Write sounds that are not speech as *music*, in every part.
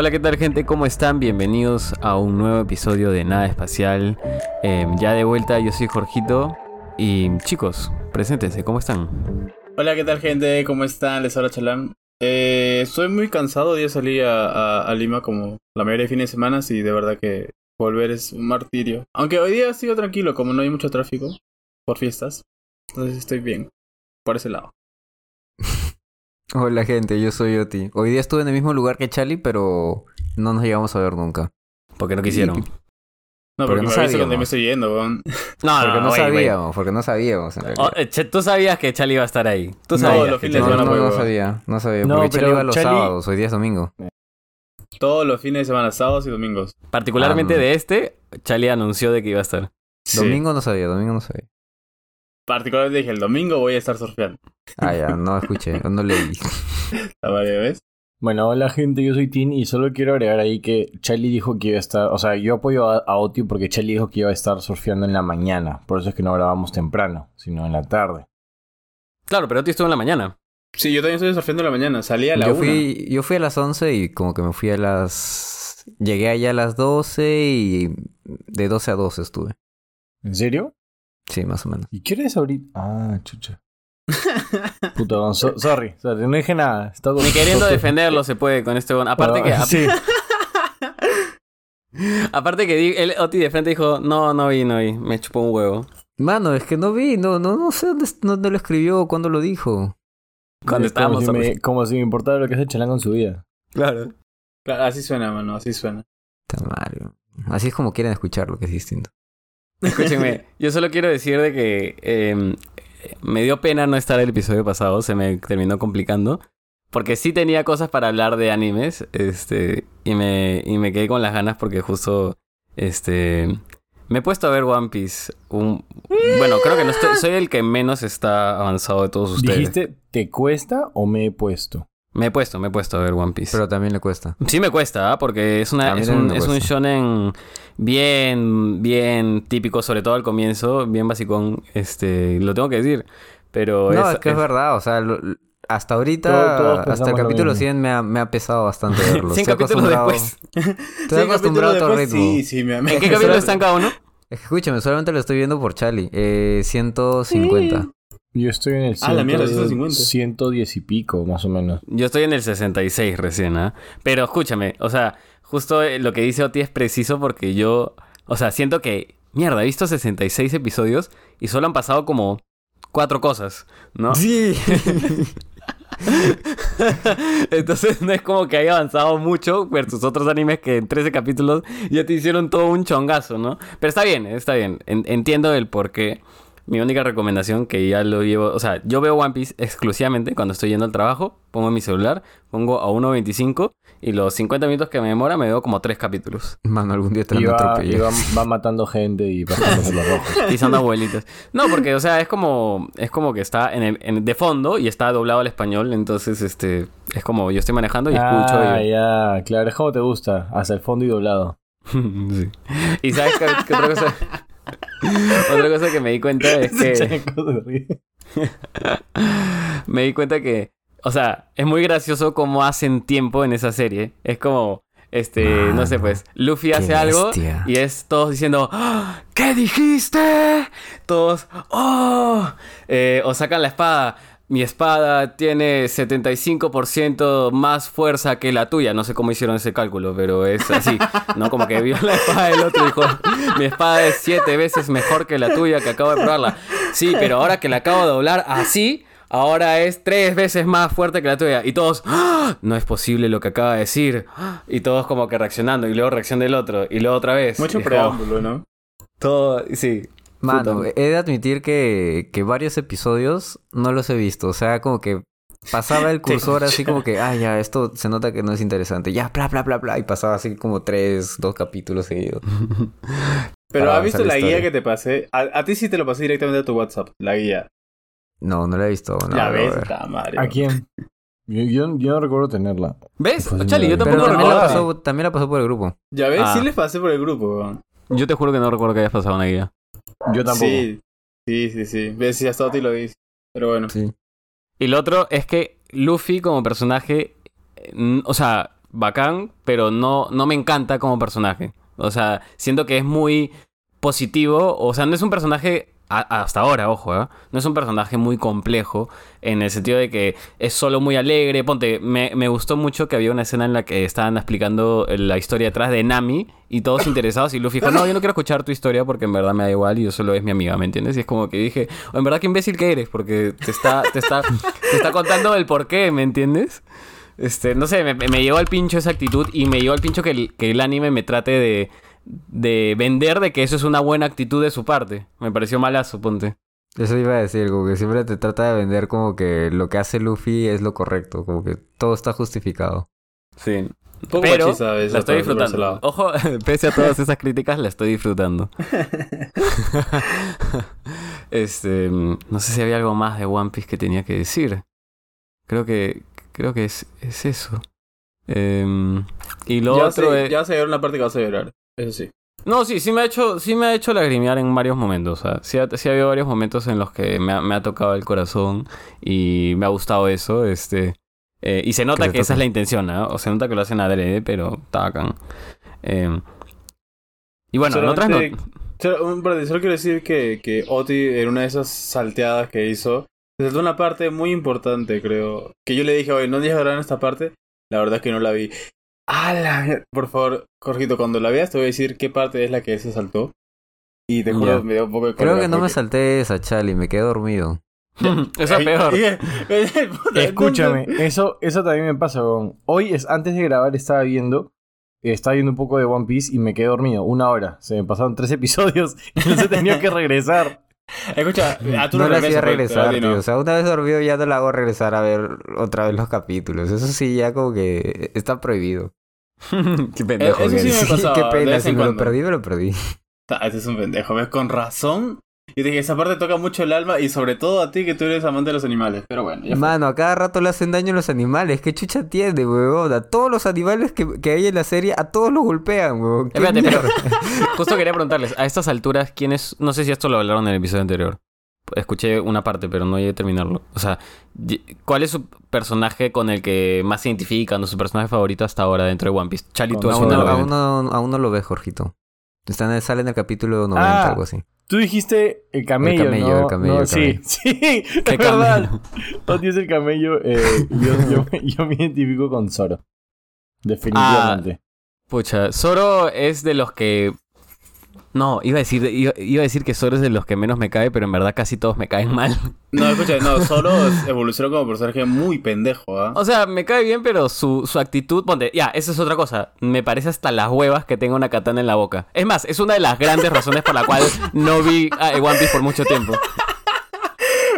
Hola, ¿qué tal gente? ¿Cómo están? Bienvenidos a un nuevo episodio de Nada Espacial. Eh, ya de vuelta, yo soy Jorgito. Y chicos, preséntense, ¿cómo están? Hola, ¿qué tal gente? ¿Cómo están? Les habla Chalán. Eh, estoy muy cansado, ya salí a, a- a Lima como la mayoría de fines de semana y de verdad que volver es un martirio. Aunque hoy día sigo tranquilo, como no hay mucho tráfico por fiestas. Entonces estoy bien, por ese lado. Hola gente, yo soy Oti. Hoy día estuve en el mismo lugar que Charlie, pero no nos llegamos a ver nunca. Porque no quisieron. No, Porque porque, no sabíamos. dónde me estoy yendo, weón. *laughs* No, porque no sabíamos, porque no sabíamos en realidad. Oh, eh, tú sabías que Charlie iba a estar ahí. Tú No, sabías los fines de no, Charlie- no, semana, no huevo. sabía, no sabía. No, porque Charlie pero iba los sábados, hoy día es domingo. Todos los fines de semana, sábados y domingos. Particularmente Ah, no. de este, Charlie anunció de que iba a estar. Sí. Domingo no sabía, domingo no sabía. Particularmente dije, el domingo voy a estar surfeando. Ah, ya, no escuché, no leí. *laughs* ¿La varias vez? Bueno, hola gente, yo soy Tin y solo quiero agregar ahí que Charlie dijo que iba a estar, o sea, yo apoyo a, a Oti porque Charlie dijo que iba a estar surfeando en la mañana, por eso es que no grabamos temprano, sino en la tarde. Claro, pero tú estuvo en la mañana. Sí, yo también estoy surfeando en la mañana. Salí a la Yo una. fui, yo fui a las 11 y como que me fui a las... Llegué allá a las 12 y de 12 a 12 estuve. ¿En serio? Sí, más o menos. ¿Y qué eres ahorita? Ah, chucha. *laughs* Puta, don, so- sorry, sorry, no dije nada. Está con- Ni queriendo defenderlo se puede con este bon- Aparte que, Ah, sí. *laughs* aparte que di- el Oti de frente dijo, no, no vi, no vi, me chupó un huevo. Mano, es que no vi, no, no, no sé dónde, dónde lo escribió, cuándo lo dijo. Cuando como estábamos si, me, surfeando. como si me importara lo que hace Chalán con su vida. Claro. Claro, así suena, mano, así suena. Está mal. Así es como quieren escucharlo, que es distinto. Escúchenme, *laughs* yo solo quiero decir de que eh, me dio pena no estar el episodio pasado, se me terminó complicando. Porque sí tenía cosas para hablar de animes, este, y me, y me quedé con las ganas porque justo, este, me he puesto a ver One Piece. Un, bueno, creo que no estoy, soy el que menos está avanzado de todos ustedes. ¿Dijiste, te cuesta o me he puesto? Me he puesto, me he puesto a ver One Piece. Pero también le cuesta. Sí me cuesta, ¿ah? porque es, una, es, un, es un shonen bien, bien típico, sobre todo al comienzo, bien basicón, este, lo tengo que decir. Pero No, es, es que es verdad, o sea, lo- hasta ahorita, todos hasta el capítulo mismo. 100 me ha, me ha pesado bastante *laughs* verlo. 100 Estoy capítulos después. Estoy *laughs* acostumbrado a otro ritmo. Sí, sí, me, me ¿En qué capítulo están cada uno? Es escúchame, solamente lo estoy viendo por Charlie. Eh, 150. Yo estoy en el Ah, la mierda, 110 150. 110 y pico, más o menos. Yo estoy en el 66 recién, ¿ah? Pero escúchame, o sea, justo eh, lo que dice Oti es preciso porque yo, o sea, siento que, mierda, he visto 66 episodios y solo han pasado como cuatro cosas, ¿no? Sí. *laughs* Entonces no es como que haya avanzado mucho versus otros animes que en 13 capítulos ya te hicieron todo un chongazo, ¿no? Pero está bien, está bien. En- entiendo el por qué. Mi única recomendación que ya lo llevo, o sea, yo veo One Piece exclusivamente cuando estoy yendo al trabajo, pongo mi celular, pongo a 1.25 y los 50 minutos que me demora me veo como tres capítulos, Mano, algún día te Y van a va, y va, va matando gente y pasando los rojos. *laughs* pisando abuelitas. No, porque, o sea, es como, es como que está en el, en- de fondo y está doblado al español, entonces, este, es como yo estoy manejando y escucho Ah, y... ya, claro, es como te gusta, hasta el fondo y doblado. *laughs* Sí. Y sabes qué, qué otra cosa. *laughs* otra cosa que me di cuenta es que. Me di cuenta que. O sea, es muy gracioso cómo hacen tiempo en esa serie. Es como. Este, no sé, pues. Luffy hace algo bestia. y es todos diciendo. "¡Ah! ¿Qué dijiste? Todos. ¡Oh! Eh, o sacan la espada. Mi espada tiene 75% más fuerza que la tuya. No sé cómo hicieron ese cálculo, pero es así. ¿No? Como que vio la espada del otro y dijo: Mi espada es siete veces mejor que la tuya que acabo de probarla. Sí, pero ahora que la acabo de doblar así, ahora es tres veces más fuerte que la tuya. Y todos, "¡Ah! no es posible lo que acaba de decir. Y todos como que reaccionando. Y luego reacción del otro. Y luego otra vez. Mucho como, preámbulo, ¿no? Todo, sí. Mano, Puta. he de admitir que, que varios episodios no los he visto. O sea, como que pasaba el *laughs* cursor así como que, ah, ya, esto se nota que no es interesante. Ya, bla, bla, bla, bla. Y pasaba así como tres, dos capítulos seguidos. *laughs* Pero ¿has visto la la guía que te pasé? A, a ti sí te lo pasé directamente a tu WhatsApp, la guía. No, no la he visto. No, ves, está Mario. ¿A quién? Yo, yo, yo no recuerdo tenerla. ¿Ves? Pues Chali, yo tampoco también la, recuerdo. pasó, también la pasó por el grupo. Ya ves, Ah. sí les pasé por el grupo, weón. Yo te juro que no recuerdo que hayas pasado una guía. Yo tampoco. Sí, sí, sí, sí. Ves, si hasta ti lo dice. Pero bueno. Sí. Y lo otro es que Luffy como personaje, n- o sea, bacán, pero no, no me encanta como personaje. O sea, siento que es muy positivo. O sea, no es un personaje hasta ahora, ojo, ¿eh? no es un personaje muy complejo en el sentido de que es solo muy alegre. Ponte, me, gustó mucho que había una escena en la que estaban explicando la historia detrás de Nami y todos interesados y Luffy dijo, no, yo no quiero escuchar tu historia porque en verdad me da igual y yo solo es mi amiga, ¿me entiendes? Y es como que dije, "Oh, en verdad qué imbécil que eres porque te está, te está, te está contando el por qué, ¿me entiendes? Este, no sé, me, me al pincho esa actitud y me llevó al pincho que el, que el anime me trate de, de vender de que eso es una buena actitud de su parte. Me pareció malazo, ponte. Eso iba a decir, como que siempre te trata de vender como que lo que hace Luffy es lo correcto, como que todo está justificado. Sí. Un poco Pero machista a la estoy disfrutando. Ojo, *laughs* pese a todas esas críticas, la estoy disfrutando. *laughs* este, no sé si había algo más de One Piece que tenía que decir. Creo que creo que es, es eso. Em, y lo ya, otro sé, es... ya se llorar una parte que vas a llorar. Eso sí. No, sí, sí me ha hecho, sí me ha hecho lagrimear en varios momentos. O sea, sí ha, sí ha habido varios momentos en los que me ha, me ha tocado el corazón y me ha gustado eso. Este, eh, y se nota que, esa es la intención, ¿no? O se nota que lo hacen adrede, pero está bacán. Eh, y bueno, en otras no... Solo, quiero decir que, que Oti, en una de esas salteadas que hizo, se saltó una parte muy importante, creo. Que yo le dije, oye, no dejes en esta parte. La verdad es que no la vi. ¡Ah, la mier- Por favor, Jorgito, cuando la veas te voy a decir qué parte es la que se saltó. Y te juro, me dio un poco de Creo que no me salté esa chali, me quedé dormido. *laughs* Eso es *laughs* peor. *laughs* Escúchame, eso, eso también me pasa, weón. Hoy, es, antes de grabar, estaba viendo. eh, Estaba viendo un poco de One Piece y me quedé dormido. Una hora. Se me pasaron tres episodios y no se tenía que regresar. Escucha, a tú no no le hacía pero- regresar, tío. no. O sea, una vez dormido ya no la hago regresar a ver otra vez los capítulos. Eso sí, ya como que está prohibido. *laughs* Qué pendejo. Eh, eso sí me *laughs* pasaba, Qué pena, si me lo perdí, me lo perdí. Ah, Ese es un pendejo, ¿ves? Con razón. Y dije, esa parte toca mucho el alma y sobre todo a ti que tú eres amante de los animales. Pero bueno, ya fue. Mano, a cada rato le hacen daño a los animales. ¿Qué chucha tiene, weón? A todos los animales que, que hay en la serie, a todos los golpean, weón. ¿Qué Espérate, pero *laughs* justo quería preguntarles, a estas alturas, ¿quién es? No sé si esto lo hablaron en el episodio anterior. Escuché una parte, pero no llegué a terminarlo. O sea, ¿cuál es su personaje con el que más se identifican o su personaje favorito hasta ahora dentro de One Piece? Charlie, tú Aún no, lo aún ves. no- aún no lo ves, Jorgito. Está en el- sale en el capítulo 90, Ah. algo así. Tú dijiste el camello, El camello, ¿no? el camello, No, el sí, camello. sí, *laughs* ¿Qué es verdad. camello? Oti es el camello. eh, yo, yo, yo me identifico con Zoro. Definitivamente. Pucha, Zoro es de los que... No, iba a decir, iba, iba a decir que Zoro es de los que menos me cae, pero en verdad casi todos me caen *laughs* mal. No, escucha, no, solo evolucionó como personaje muy pendejo, ¿ah? O sea, me cae bien, pero su, su actitud... Ponte, ya, esa es otra cosa. Me parece hasta las huevas que tenga una katana en la boca. Es más, es una de las grandes razones por la cual no vi a One Piece por mucho tiempo.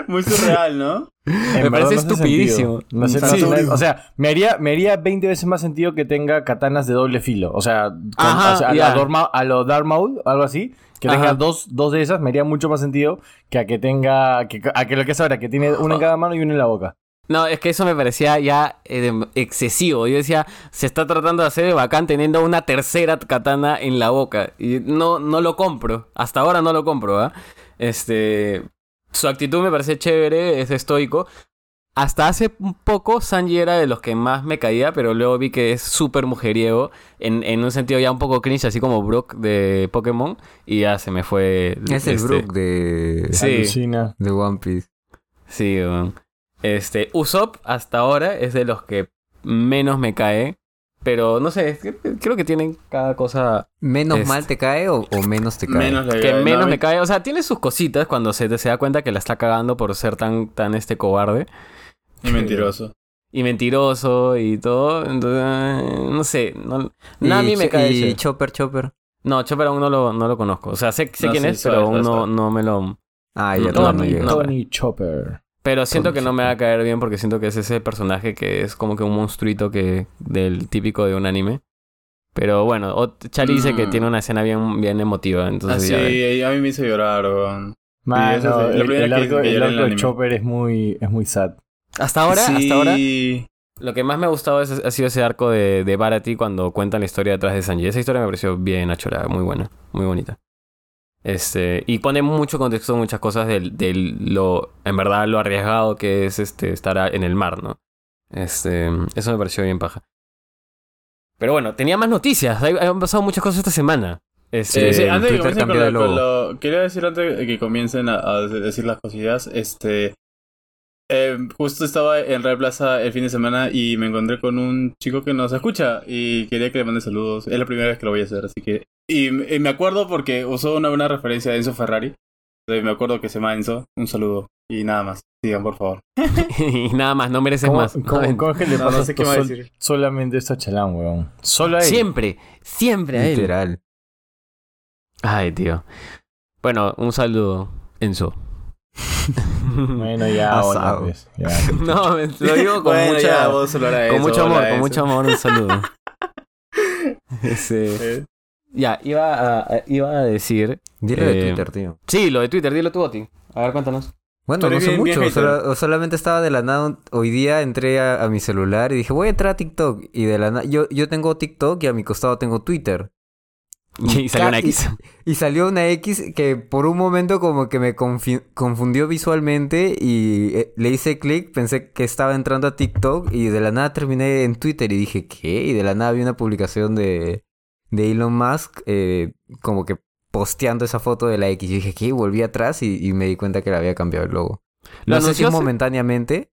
Muy surreal, ¿no? Me parece no estupidísimo. No no Sí. o sea, me haría, me haría 20 veces más sentido que tenga katanas de doble filo. O sea, con- Ajá, o sea, a, Dorma- a lo Darth Maul, algo así. Que Ajá. tenga dos, dos de esas me haría mucho más sentido que a que tenga. Que, a que lo que es ahora, que tiene una en cada mano y una en la boca. No, es que eso me parecía ya eh, excesivo. Yo decía, se está tratando de hacer de bacán teniendo una tercera katana en la boca. Y no, no lo compro. Hasta ahora no lo compro, ¿ah? Este. Su actitud me parece chévere, es estoico. Hasta hace un poco Sanji era de los que más me caía, pero luego vi que es súper mujeriego, en, en un sentido ya un poco cringe, así como Brook de Pokémon, y ya se me fue... Es el este, Brook de, Sí. De One Piece. Sí, weón. Este, Usopp hasta ahora es de los que menos me cae. Pero no sé, es que creo que tienen cada cosa ¿Menos Este. mal te cae o, o menos te cae? Menos le que no, menos me cae. O sea, tiene sus cositas cuando se, se da cuenta que la está cagando por ser tan, tan este cobarde. Y mentiroso. Y mentiroso y todo. Entonces, eh, no sé. No, Nami me cae. Y. Chopper, Chopper. No, Chopper aún no lo, no lo conozco. O sea, sé, sé No, quién sí, es, pero aún no, no me lo... Ah, ya Tony, no. Tony Chopper. Pero siento que no me va a caer bien porque siento que es ese personaje que es como que un monstruito que del típico de un anime. Pero bueno, o- Charlie dice que Mm. tiene una escena bien, bien emotiva, entonces ya ves. a mí me hizo llorar, weón. Es el, arco, que el arco el de. Chopper es muy, es muy sad. Hasta ahora, Sí. hasta ahora, lo que más me ha gustado es- ha sido ese arco de, de Barati cuando cuentan la historia detrás de Sanji. Esa historia me pareció bien achorada, muy buena, muy bonita. Este, y pone mucho contexto muchas cosas del, del lo, en verdad, lo arriesgado que es este estar en el mar, ¿no? Este, eso me pareció bien paja. Pero bueno, tenía más noticias. Han pasado muchas cosas esta semana. Este, Eh, sí, antes de que comiencen con lo, con lo- Quería decir antes de que comiencen a, a decir las cosillas. Este. Eh, justo estaba en Red Plaza el fin de semana y me encontré con un chico que nos escucha y quería que le mande saludos. Es la primera vez que lo voy a hacer, así que. Y, y me acuerdo porque usó una buena referencia de Enzo Ferrari. Entonces me acuerdo que se llama Enzo. Un saludo. Y nada más. Sigan, por favor. *laughs* y nada más, no mereces ¿Cómo, más. cómo- No, cómo es que le No, pasa no sé qué a sol- decir. solamente esto a Chalán, weón? Solo a él. Siempre, siempre a él. Literal. Ay, tío. Bueno, un saludo, Enzo. *laughs* Bueno, ya, Asado. bueno, pues, ya. *laughs* no, me- lo digo con, Bueno, mucha, ya, vos solo hará con eso, mucho amor, con mucho amor, un saludo. *laughs* Ese- Eh, Ya, iba a, iba a decir... Dile de Eh, Twitter, tío. Sí, lo de Twitter, dilo tú, Oti. A ver, cuéntanos. Bueno, no sé mucho. solamente estaba de la nada. Hoy día entré a, a mi celular y dije, voy a entrar a TikTok. Y de la nada. Yo, yo tengo TikTok y a mi costado tengo Twitter. Y salió una X. Y salió una X que por un momento como que me confundió visualmente y eh, le hice clic, pensé que estaba entrando a TikTok y de la nada terminé en Twitter y dije, ¿qué? Y de la nada vi una publicación de, de Elon Musk eh, como que posteando esa foto de la X. Y dije, ¿qué? Y volví atrás y, y me di cuenta que le había cambiado el logo. Lo No sé si momentáneamente,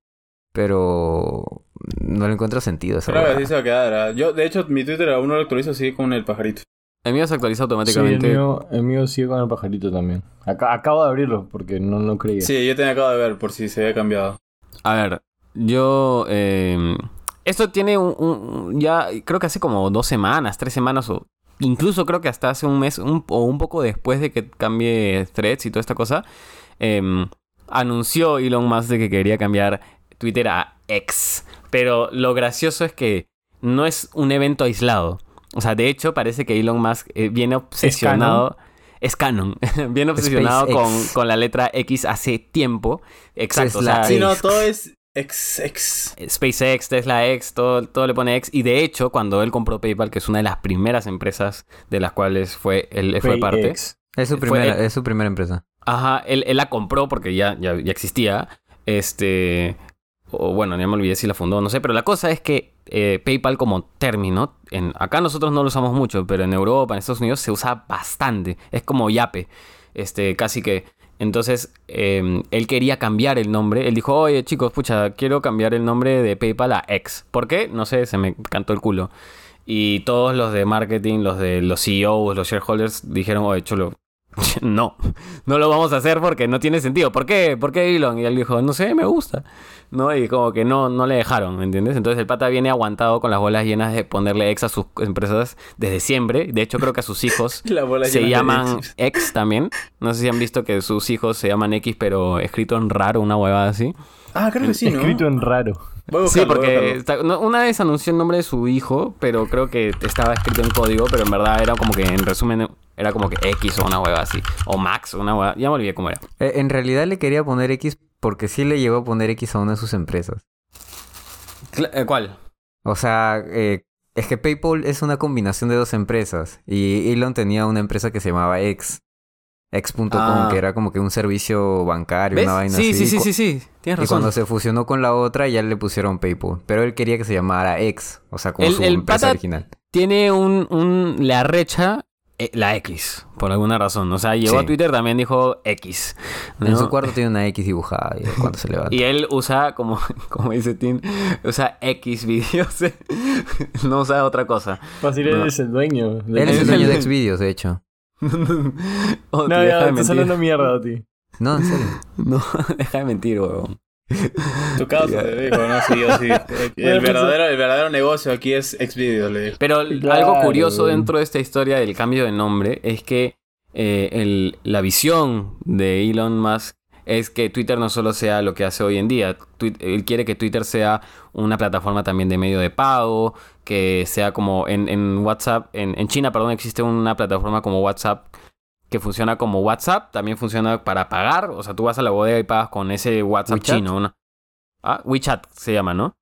pero no le encuentro sentido esa huevada. así se va a quedar. Yo, de hecho, mi Twitter aún no lo actualizo así con el pajarito. El mío se actualiza Sí, el automáticamente. mío, el mío sigue con el pajarito también. Acá, acabo de abrirlo porque no, no creía. Sí, yo te acabo de ver por si se había cambiado. A ver, yo... eh, esto tiene un, un- Ya creo que hace como dos semanas, tres semanas o... Incluso creo que hasta hace un mes un- o un poco después de que cambie Threads y toda esta cosa, em, anunció Elon Musk de que quería cambiar Twitter a X. Pero lo gracioso es que no es un evento aislado. O sea, de hecho parece que Elon Musk eh, viene obsesionado... Es canon. *laughs* viene obsesionado con, la letra X hace tiempo. Exacto. o sea, Tesla Sí, no, X. todo es ex, ex. SpaceX, Tesla X, todo, todo le pone X. Y de hecho, cuando él compró PayPal, que es una de las primeras empresas de las cuales fue, él fue Pay parte. X. Es su Fue- primera, es su primera empresa. Ajá, él, él la compró porque ya, ya, ya existía. Este. O bueno, ya me olvidé si la fundó, no sé. Pero la cosa es que eh, PayPal como término, acá nosotros no lo usamos mucho, pero en Europa, en Estados Unidos, se usa bastante. Es como Yape. Este, casi que. Entonces, eh, él quería cambiar el nombre. Él dijo, oye chicos, pucha, quiero cambiar el nombre de PayPal a X. ¿Por qué? No sé, se me cantó el culo. Y todos los de marketing, los de los CEOs, los shareholders, dijeron, oye, cholo, *laughs* no, no lo vamos a hacer porque no tiene sentido. ¿Por qué? ¿Por qué Elon? Y él dijo, no sé, me gusta. ¿No? Y como que no, no le dejaron, ¿me entiendes? Entonces el pata viene aguantado con las bolas llenas de ponerle ex a sus empresas desde siempre. De hecho, creo que a sus hijos *laughs* se llaman X. X también. No sé si han visto que sus hijos se llaman X, pero escrito en raro, una huevada así. Ah, creo que sí, ¿no? Escrito en raro. Sí, porque buscarlo. está- no, una vez anunció el nombre de su hijo, pero creo que estaba escrito en código, pero en verdad era como que, en resumen, era como que X o una hueva así. O Max, una hueva. Ya me olvidé cómo era. Eh, en realidad le quería poner X porque sí le llegó a poner X a una de sus empresas. eh, ¿Cuál? O sea, eh, es que PayPal es una combinación de dos empresas. Y Elon tenía una empresa que se llamaba X. X.com, Ah. que era como que un servicio bancario, ¿Ves? una vaina Sí, así. sí, sí, sí, sí. Tienes Y razón. cuando se fusionó con la otra, ya le pusieron PayPal. Pero él quería que se llamara X. O sea, como El- su el empresa pata- original. Tiene un, un... Le arrecha eh, la X, por alguna razón. O sea, llegó Sí. a Twitter, también dijo X. En su cuarto tiene una X dibujada y cuando se levanta. Y él usa, como, *laughs* como dice Tim, usa X videos. *laughs* no usa otra cosa. Fácil, No. él es el dueño. de- Él es el dueño de Xvideos, de hecho. *laughs* Oh, No, deja ya, de estás mentir. hablando mierda a ti. No, en serio. *laughs* No, deja de mentir, huevón. Tu causa, te dijo, ¿no? Sí, yo sí. *laughs* El verdadero, el verdadero negocio aquí es Xvideos, le dijo. Pero Claro, algo curioso dentro de esta historia del cambio de nombre es que eh, el- la visión de Elon Musk es que Twitter no solo sea lo que hace hoy en día. Él quiere que Twitter sea una plataforma también de medio de pago, que sea como en, en WhatsApp, en, en China, perdón, existe una plataforma como WhatsApp que funciona como WhatsApp, también funciona para pagar, o sea, tú vas a la bodega y pagas con ese WhatsApp WeChat. chino. ¿no? Ah, WeChat se llama, ¿no?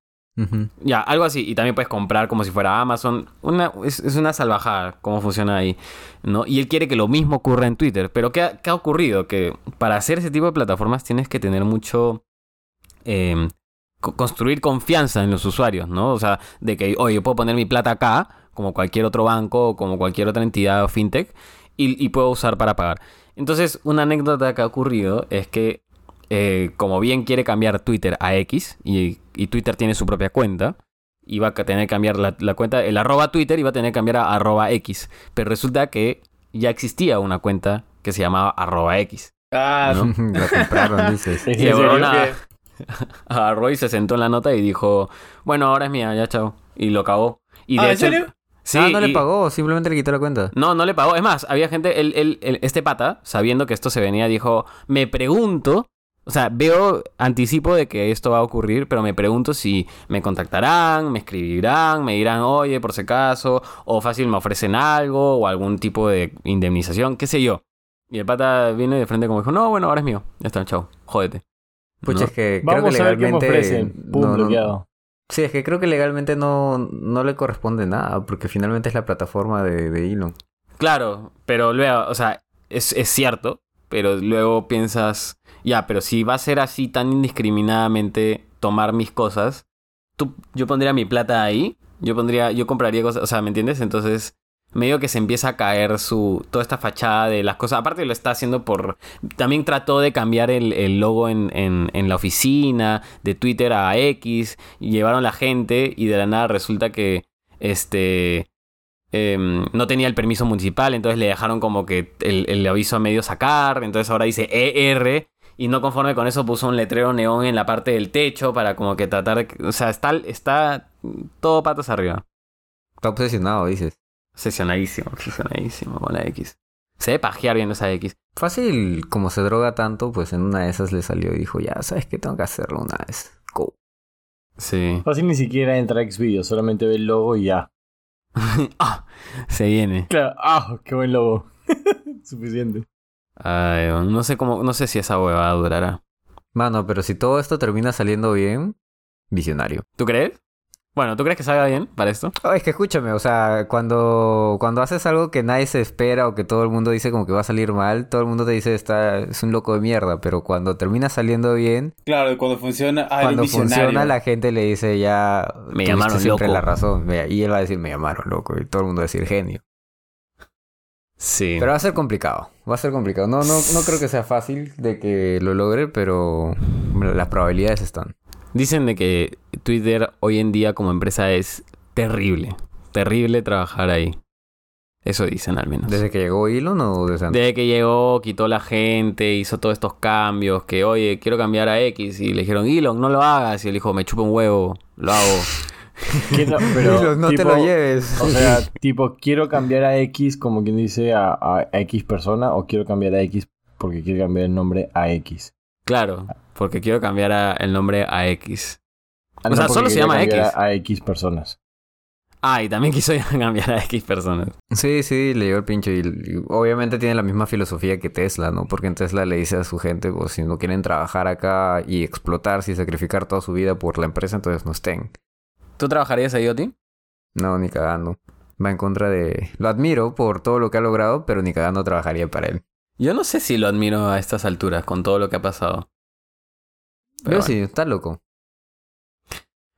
Ya, algo así. Y también puedes comprar como si fuera Amazon. Una, es, una salvajada cómo funciona ahí. ¿no? Y él quiere que lo mismo ocurra en Twitter. Pero ¿qué ha, qué ha ocurrido? Que para hacer ese tipo de plataformas tienes que tener mucho... co- construir confianza en los usuarios, ¿no? O sea, de que, oye, yo puedo poner mi plata acá, como cualquier otro banco o como cualquier otra entidad o fintech, y, y puedo usar para pagar. Entonces, una anécdota que ha ocurrido es que, eh, como bien quiere cambiar Twitter a X, y, y Twitter tiene su propia cuenta, iba a tener que cambiar la, la cuenta, el arroba Twitter iba a tener que cambiar a arroba X, pero resulta que ya existía una cuenta que se llamaba arroba X. Ah, ¿no? *laughs* La compraron, dices. *laughs* Es Y en huevón a- que- agarró y se sentó en la nota y dijo, bueno, ahora es mía, ya chao. Y lo cagó. Y Ah, de ¿en hecho- serio? Sí, ah, no le pagó, simplemente le quitó la cuenta. No, no le pagó. Es más, había gente, él- él- él- este pata, sabiendo que esto se venía, dijo, me pregunto, o sea, veo, anticipo de que esto va a ocurrir, pero me pregunto si me contactarán, me escribirán, me dirán, oye, por si acaso, o fácil me ofrecen algo, o algún tipo de indemnización, qué sé yo. Y el pata viene de frente como dijo, no, bueno, ahora es mío. Ya está, chao, jódete. Pucha, ¿No? es que Vamos creo que a ver qué me legalmente... ofrecen. Pum, no, no- bloqueado. Sí, es que creo que legalmente no, no le corresponde nada, porque finalmente es la plataforma de, de Elon. Claro, pero luego, o sea, es, es cierto, pero luego piensas, ya, pero si va a ser así tan indiscriminadamente tomar mis cosas, tú, yo pondría mi plata ahí, yo pondría, yo compraría cosas, o sea, ¿me entiendes? Entonces, medio que se empieza a caer su, toda esta fachada de las cosas, aparte lo está haciendo por, también trató de cambiar el, el logo en, en, la oficina, de Twitter a X, y llevaron la gente y de la nada resulta que, este em, no tenía el permiso municipal, entonces le dejaron como que el, el aviso a medio sacar, entonces ahora dice ER y no conforme con eso puso un letrero neón en la parte del techo para como que tratar de... O sea, está, está todo patas arriba. Está obsesionado, dices. Obsesionadísimo, obsesionadísimo con la X. Se debe pajear viendo esa X. Fácil, como se droga tanto, pues en una de esas le salió y dijo, ya, ¿sabes qué? Tengo que hacerlo una vez. Go. Sí. Fácil ni siquiera entra a Xvideos, solamente ve el logo y ya. *laughs* ah, se viene. Claro, ah, qué buen logo. *laughs* Suficiente. Ay, no sé cómo, no sé si esa huevada durará. Mano, pero si todo esto termina saliendo bien, visionario. ¿Tú crees? Bueno, ¿tú crees que salga bien para esto? Oh, es que escúchame, o sea, cuando, cuando haces algo que nadie se espera o que todo el mundo dice como que va a salir mal, todo el mundo te dice está, es un loco de mierda, pero cuando termina saliendo bien, Claro, cuando funciona. Ah, cuando funciona la gente le dice ya Me llamaron siempre loco. la razón, y él va a decir me llamaron loco y todo el mundo va a decir genio. Sí. Pero va a ser complicado, va a ser complicado. No, no, no creo que sea fácil de que lo logre, pero las probabilidades están. Dicen de que Twitter hoy en día como empresa es terrible. Terrible trabajar ahí. Eso dicen al menos. ¿Desde que llegó Elon o desde antes? Desde que llegó, quitó la gente, hizo todos estos cambios, que oye, quiero cambiar a X. Y le dijeron, Elon, no lo hagas. Y él dijo, me chupa un huevo, lo hago. *laughs* *laughs* Pero, no te lo lleves. O sea, *laughs* tipo, quiero cambiar a X como quien dice a, a- a X persona o quiero cambiar a X porque quiero cambiar el nombre a X. Claro, porque quiero cambiar a- el nombre a X. Ah, O sea, solo se llama X. A, a X personas. Ah, y también quiso *laughs* cambiar a X personas. Sí, sí, le dio el pincho y, y obviamente tiene la misma filosofía que Tesla, ¿no? Porque en Tesla le dice a su gente, pues si no quieren trabajar acá y explotarse y sacrificar toda su vida por la empresa, entonces no estén. ¿Tú trabajarías ahí, Oti? No, ni cagando. Va en contra de... Lo admiro por todo lo que ha logrado, pero ni cagando trabajaría para él. Yo no sé si lo admiro a estas alturas, con todo lo que ha pasado. Pero Yo bueno. sí, está loco.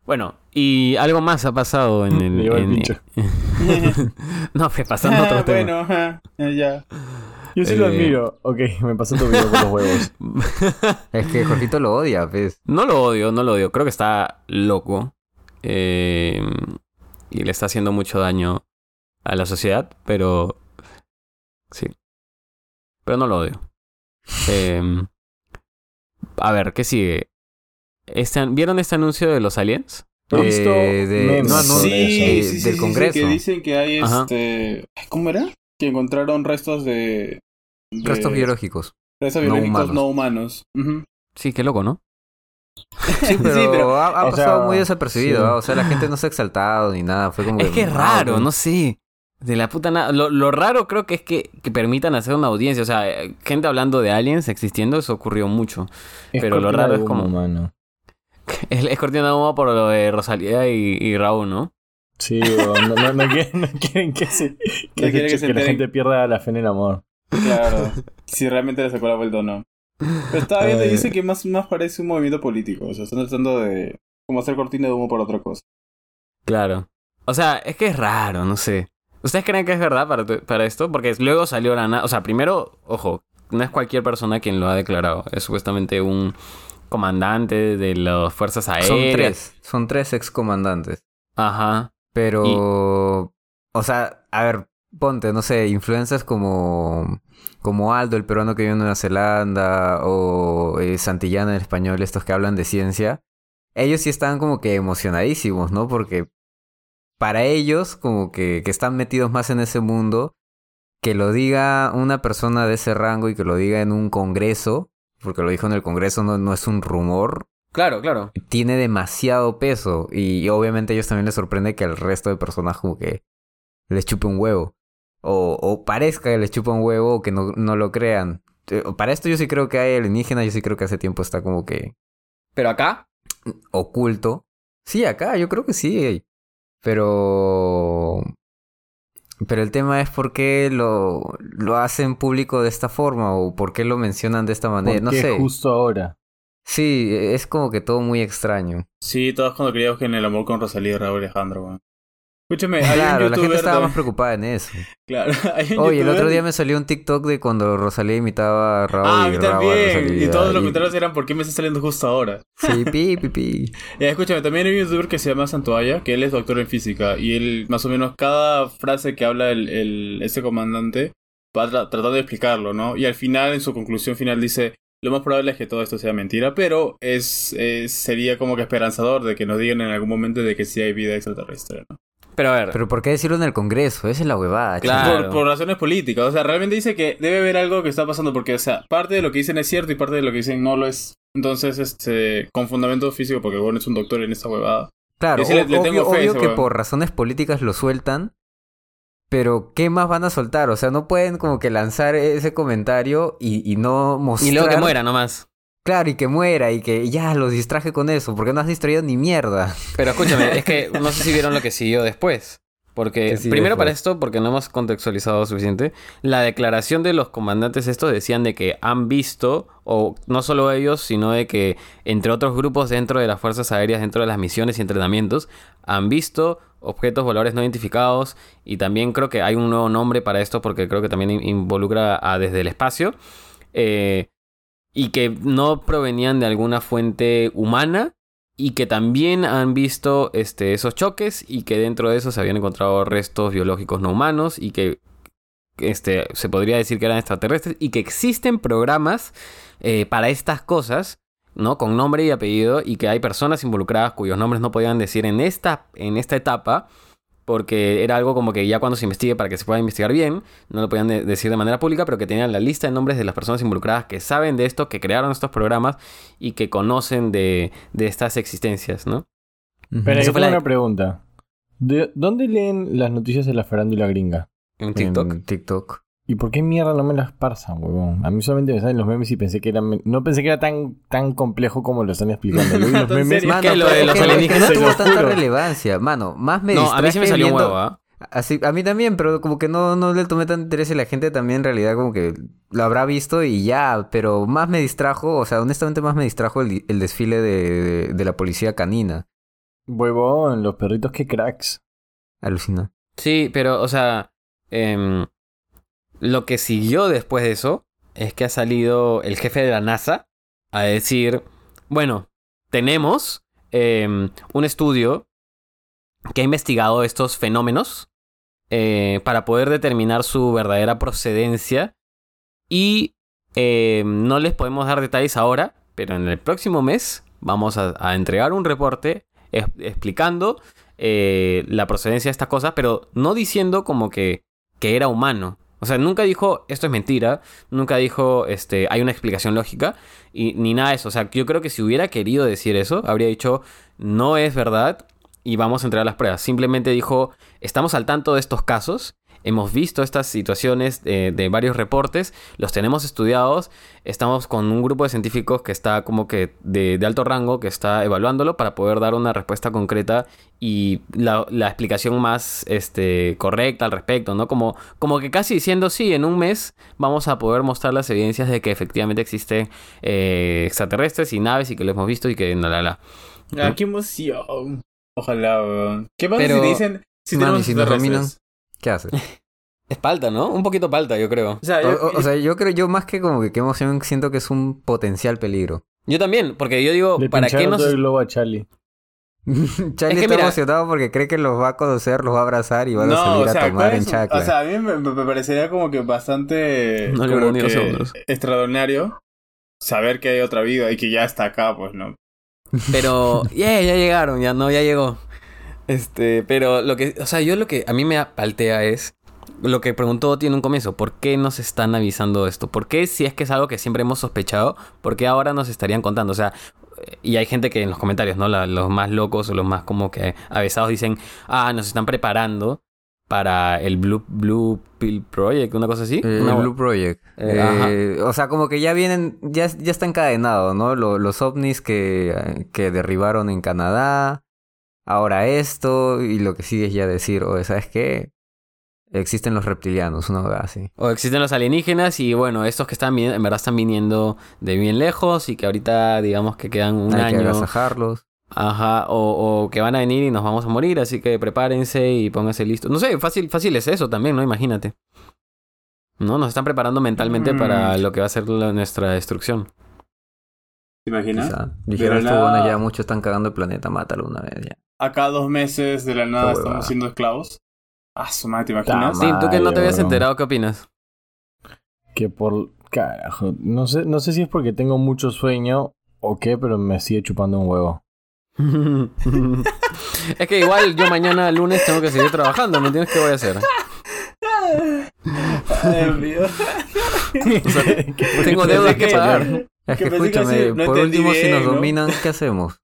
Bueno, y algo más ha pasado en *laughs* el... *laughs* No, pues pasando a otro tema. bueno, ajá, ya. Yo sí lo Eh. admiro. Ok, me pasó tu video con los huevos. *laughs* Es que Jorgito lo odia, pues. no lo odio, no lo odio. Creo que está loco. Eh, y le está haciendo mucho daño a la sociedad, pero... Sí. Pero no lo odio. *laughs* Eh, a ver, ¿qué sigue? Este- ¿Vieron este anuncio de los aliens? Visto Eh, de- memes no, no, sobre Sí, sí, sí, del sí, Congreso. sí, que dicen que hay Ajá. este. ¿Cómo era? Que encontraron restos de. de- Restos biológicos. Restos no biológicos humanos. no humanos. Sí, qué loco, ¿no? Sí, *laughs* pero, ha, ha o pasado sea, muy desapercibido. sí. O sea, la gente no se ha exaltado ni nada. Fue como Es que es raro, ok. no sé. De la puta nada. Lo, lo raro creo que es que, que permitan hacer una audiencia. O sea, eh, gente hablando de aliens existiendo, eso ocurrió mucho. Pero lo raro es como- humo, mano. *laughs* Es, es cortina de humo por lo de Rosalía y, y Raúl, ¿no? Sí, no, no, no quieren, no quieren que, se, que, No quieren se- que se que la gente pierda la fe en el amor. Claro. si realmente le sacó la vuelta o no. Pero estaba viendo y dice que más, más parece un movimiento político. O sea, están tratando de. como hacer cortina de humo para otra cosa. Claro. O sea, es que es raro, no sé. ¿Ustedes creen que es verdad para, para esto? Porque luego salió la... na- O sea, primero, ojo, no es cualquier persona quien lo ha declarado. Es supuestamente un comandante de las fuerzas aéreas. Son tres. Son tres excomandantes. Ajá. Pero... O sea, a ver, ponte, no sé, influencers como... Como Aldo, el peruano que vive en Nueva Zelanda, o eh, Santillana, el español, estos que hablan de ciencia. Ellos sí están como que emocionadísimos, ¿no? Porque para ellos, como que, que están metidos más en ese mundo, que lo diga una persona de ese rango y que lo diga en un congreso, porque lo dijo en el congreso, no, no es un rumor, Claro, claro. tiene demasiado peso. Y, obviamente a ellos también les sorprende que al resto de personas como que les chupe un huevo. O, o parezca que les chupa un huevo o que no, no lo crean. Eh, Para esto yo sí creo que hay alienígena, yo sí creo que hace tiempo está como que Pero acá, oculto. Sí, acá, yo creo que sí. Pero. Pero el tema es por qué lo, lo hacen público de esta forma o por qué lo mencionan de esta manera. ¿Por No sé. justo ahora? Sí, es como que todo muy extraño. Sí, todos cuando creíamos que en el amor con Rosalía Raúl Alejandro. Escúchame, hay Claro, un la gente estaba más preocupada en eso. *laughs* Claro, hay un Oye, el otro día me salió un TikTok de cuando Rosalía imitaba a Raúl Ah, a mí también. Y todos los comentarios eran ¿por qué me está saliendo justo ahora? Sí, *laughs* pi, pi, pi. Ya, escúchame, también hay un youtuber que se llama Santoalla, que él es doctor en física. Y él, más o menos, cada frase que habla el, el, ese comandante va tra- tratando de explicarlo, ¿no? Y al final, en su conclusión final, dice: Lo más probable es que todo esto sea mentira, pero es, es- sería como que esperanzador de que nos digan en algún momento de que sí hay vida extraterrestre, ¿no? Pero a ver. Pero ¿por qué decirlo en el Congreso? Esa es la huevada. Claro. Por, por razones políticas. O sea, realmente dice que debe haber algo que está pasando porque, o sea, parte de lo que dicen es cierto y parte de lo que dicen no lo es. Entonces, este, con fundamento físico, porque bueno, es un doctor en esta huevada. Claro, sí le- o- le tengo obvio, que por razones políticas lo sueltan, pero ¿qué más van a soltar? O sea, no pueden como que lanzar ese comentario y, y no mostrar... Y luego que muera nomás. Claro, y que muera y que ya los distraje con eso, porque no has distraído ni mierda. Pero escúchame, es que *laughs* no sé si vieron lo que siguió después. Porque ¿Qué sigue primero para esto, porque no hemos contextualizado suficiente, la declaración de los comandantes estos decían de que han visto, o no solo ellos, sino de que entre otros grupos dentro de las fuerzas aéreas, dentro de las misiones y entrenamientos, han visto objetos voladores no identificados y también creo que hay un nuevo nombre para esto porque creo que también in- involucra a desde el espacio. eh, y que no provenían de alguna fuente humana y que también han visto este, esos choques y que dentro de eso se habían encontrado restos biológicos no humanos y que este, se podría decir que eran extraterrestres y que existen programas eh, para estas cosas, ¿no? Con nombre y apellido y que hay personas involucradas cuyos nombres no podían decir en esta, en esta etapa porque era algo como que ya cuando se investigue para que se pueda investigar bien, no lo podían de- decir de manera pública, pero que tenían la lista de nombres de las personas involucradas que saben de esto, que crearon estos programas y que conocen de, de estas existencias, ¿no? Pero Eso fue la- una pregunta. ¿De ¿Dónde leen las noticias de la farándula gringa? En TikTok. En TikTok. ¿Y por qué mierda no me las parsan, huevón? A mí solamente me salen los memes y pensé que eran... No pensé que era tan, tan complejo como lo están explicando. Yo vi *laughs* los ¿En memes... serio? Mano, ¿Qué, lo de los que- que alienígenas? no Te tuvo lo tanta juro. relevancia. Mano, más me No, a mí sí me salió un viendo- huevo, ¿ah? Así, a mí también, pero como que no, no le tomé tanto interés y la gente también en realidad como que lo habrá visto y ya, pero más me distrajo, o sea, honestamente más me distrajo el, el desfile de, de, de la policía canina. Huevón, los perritos que cracks. Alucina. Sí, pero, o sea, em, lo que siguió después de eso es que ha salido el jefe de la NASA a decir, bueno, tenemos em, un estudio que ha investigado estos fenómenos eh, para poder determinar su verdadera procedencia y em, no les podemos dar detalles ahora, pero en el próximo mes vamos a, entregar un reporte explicando eh, la procedencia de estas cosas, pero no diciendo como que, que era humano. O sea, nunca dijo esto es mentira, nunca dijo este hay una explicación lógica y ni nada de eso. O sea, yo creo que si hubiera querido decir eso, habría dicho no es verdad y vamos a entregar las pruebas. Simplemente dijo estamos al tanto de estos casos. Hemos visto estas situaciones eh, de varios reportes, los tenemos estudiados, estamos con un grupo de científicos que está como que de, de alto rango, que está evaluándolo para poder dar una respuesta concreta y la, la explicación más este, correcta al respecto, ¿no? Como, como que casi diciendo, sí, en un mes vamos a poder mostrar las evidencias de que efectivamente existen eh, extraterrestres y naves y que lo hemos visto y que la, la, la. Ah, qué emoción. Ojalá, weón. ¿Qué pasa Pero, si te dicen si mami, tenemos si nos dominan. ¿Qué haces? *laughs* Es palta, ¿no? Un poquito palta, yo creo. O sea, yo- o- o sea, yo creo, yo más que como que qué emoción siento que es un potencial peligro. Yo también, porque yo digo, Le ¿para qué nos... todo el globo a Charlie. *laughs* Charlie que está mira- emocionado porque cree que los va a conocer, los va a abrazar y van a salir o sea, a tomar ¿cuál en chacla. O sea, a mí me, me parecería como que bastante No le como duró ni dos que segundos. extraordinario saber que hay otra vida y que ya está acá, pues, ¿no? Pero, *laughs* yeah, ya llegaron, ya no, ya llegó. Este, pero lo que, o sea, yo lo que a mí me paltea es lo que preguntó tiene un comienzo. ¿Por qué nos están avisando esto? ¿Por qué si es que es algo que siempre hemos sospechado? ¿Por qué ahora nos estarían contando? O sea, y hay gente que en los comentarios, ¿no? La- los más locos o los más como que avesados dicen, ah, nos están preparando para el Blue, Blue Pill Project, una cosa así. Eh, Una- Blue Project. Eh, Eh, o sea, como que ya vienen, ya, ya está encadenado, ¿no? Lo- los ovnis que, que derribaron en Canadá, ahora esto, y lo que sigue es ya decir, oye, ¿sabes qué? Existen los reptilianos, una cosa así. O existen los alienígenas y bueno, estos que están en verdad están viniendo de bien lejos y que ahorita digamos que quedan un Hay que año. agasajarlos. Ajá, o, o que van a venir y nos vamos a morir, así que prepárense y pónganse listos. No sé, fácil, fácil es eso también, ¿no? Imagínate. ¿No? Nos están preparando mentalmente Mm. para lo que va a ser la- nuestra destrucción. ¿Te imaginas? Quizá. Dijeron la- buenos ya muchos están cagando el planeta, mátalo una vez ya. Acá dos meses de la nada estamos siendo esclavos. Ah, su madre, ¿te imaginas? Ta Sí, tú que no te habías enterado, ¿qué opinas? Que por... Carajo. No sé, no sé si es porque tengo mucho sueño o qué, pero me sigue chupando un huevo. *laughs* es que igual yo mañana lunes tengo que seguir trabajando, ¿me entiendes qué voy a hacer? Ay, Dios *laughs* mío. Tengo Pensé deudas que que- pagar. Es que Que escúchame, así no por último, si nos ¿no? dominan, ¿qué hacemos?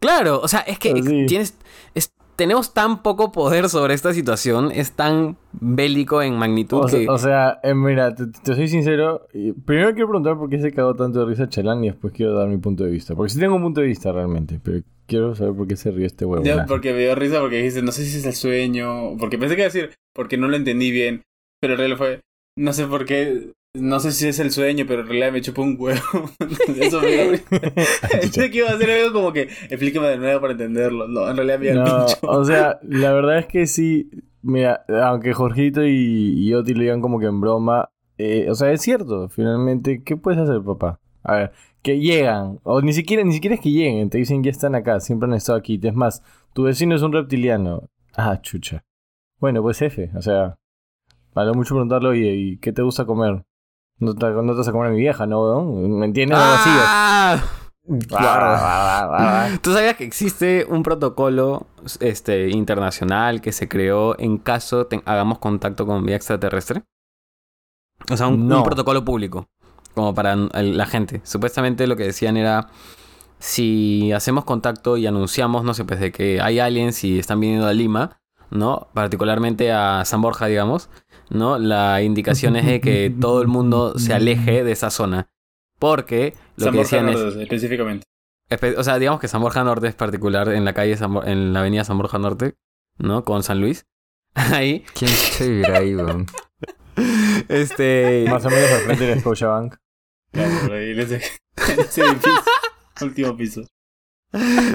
Claro, o sea, es que sí. tienes, es- tenemos tan poco poder sobre esta situación, es tan bélico en magnitud O que... sea, o sea, eh, mira, te, te soy sincero. Primero quiero preguntar por qué se cagó tanto de risa Chalán y después quiero dar mi punto de vista. Porque sí tengo un punto de vista realmente, pero quiero saber por qué se ríe este huevo. Ya, porque me dio risa porque dijiste, no sé si es el sueño. Porque pensé que iba a decir, porque no lo entendí bien. Pero realidad fue, no sé por qué. No sé si es el sueño, pero en realidad me chupó un huevo. *laughs* Eso me. *laughs* *laughs* Pensé que iba a hacer algo como que, explíqueme de nuevo para entenderlo. No, en realidad me No, o sea, la verdad es que sí. Mira, aunque Jorgito y, y Oti lo digan como que en broma, eh, o sea, es cierto, finalmente, ¿qué puedes hacer, papá? A ver, que llegan, o ni siquiera, ni siquiera es que lleguen, te dicen ya están acá, siempre han estado aquí. Es más, tu vecino es un reptiliano. Ah, chucha. Bueno, pues F, o sea, vale mucho preguntarle, oye, ¿y qué te gusta comer? No te, no te vas a comer a mi vieja, ¿no? ¿Me entiendes? ¡Ah! *laughs* Claro. *laughs* ¿Tú sabías que existe un protocolo este, internacional que se creó en caso te- hagamos contacto con vida extraterrestre? O sea, un, protocolo público, como para el- la gente. Supuestamente lo que decían era, si hacemos contacto y anunciamos, no sé, pues de que hay aliens y están viniendo a Lima, ¿no? Particularmente a San Borja, digamos, ¿no? La indicación es de que *laughs* todo el mundo se aleje de esa zona. Porque lo San que Borja decían es... Norte, específicamente. Espe- O sea, digamos que San Borja Norte es particular en la calle, San en la avenida San Borja Norte, ¿no? Con San Luis. *laughs* Ahí, ¿Quién se vivirá ahí, weón? *laughs* este... Más o menos al frente de Scotiabank. Claro, por ahí les dejé. Ese edificio. Último piso.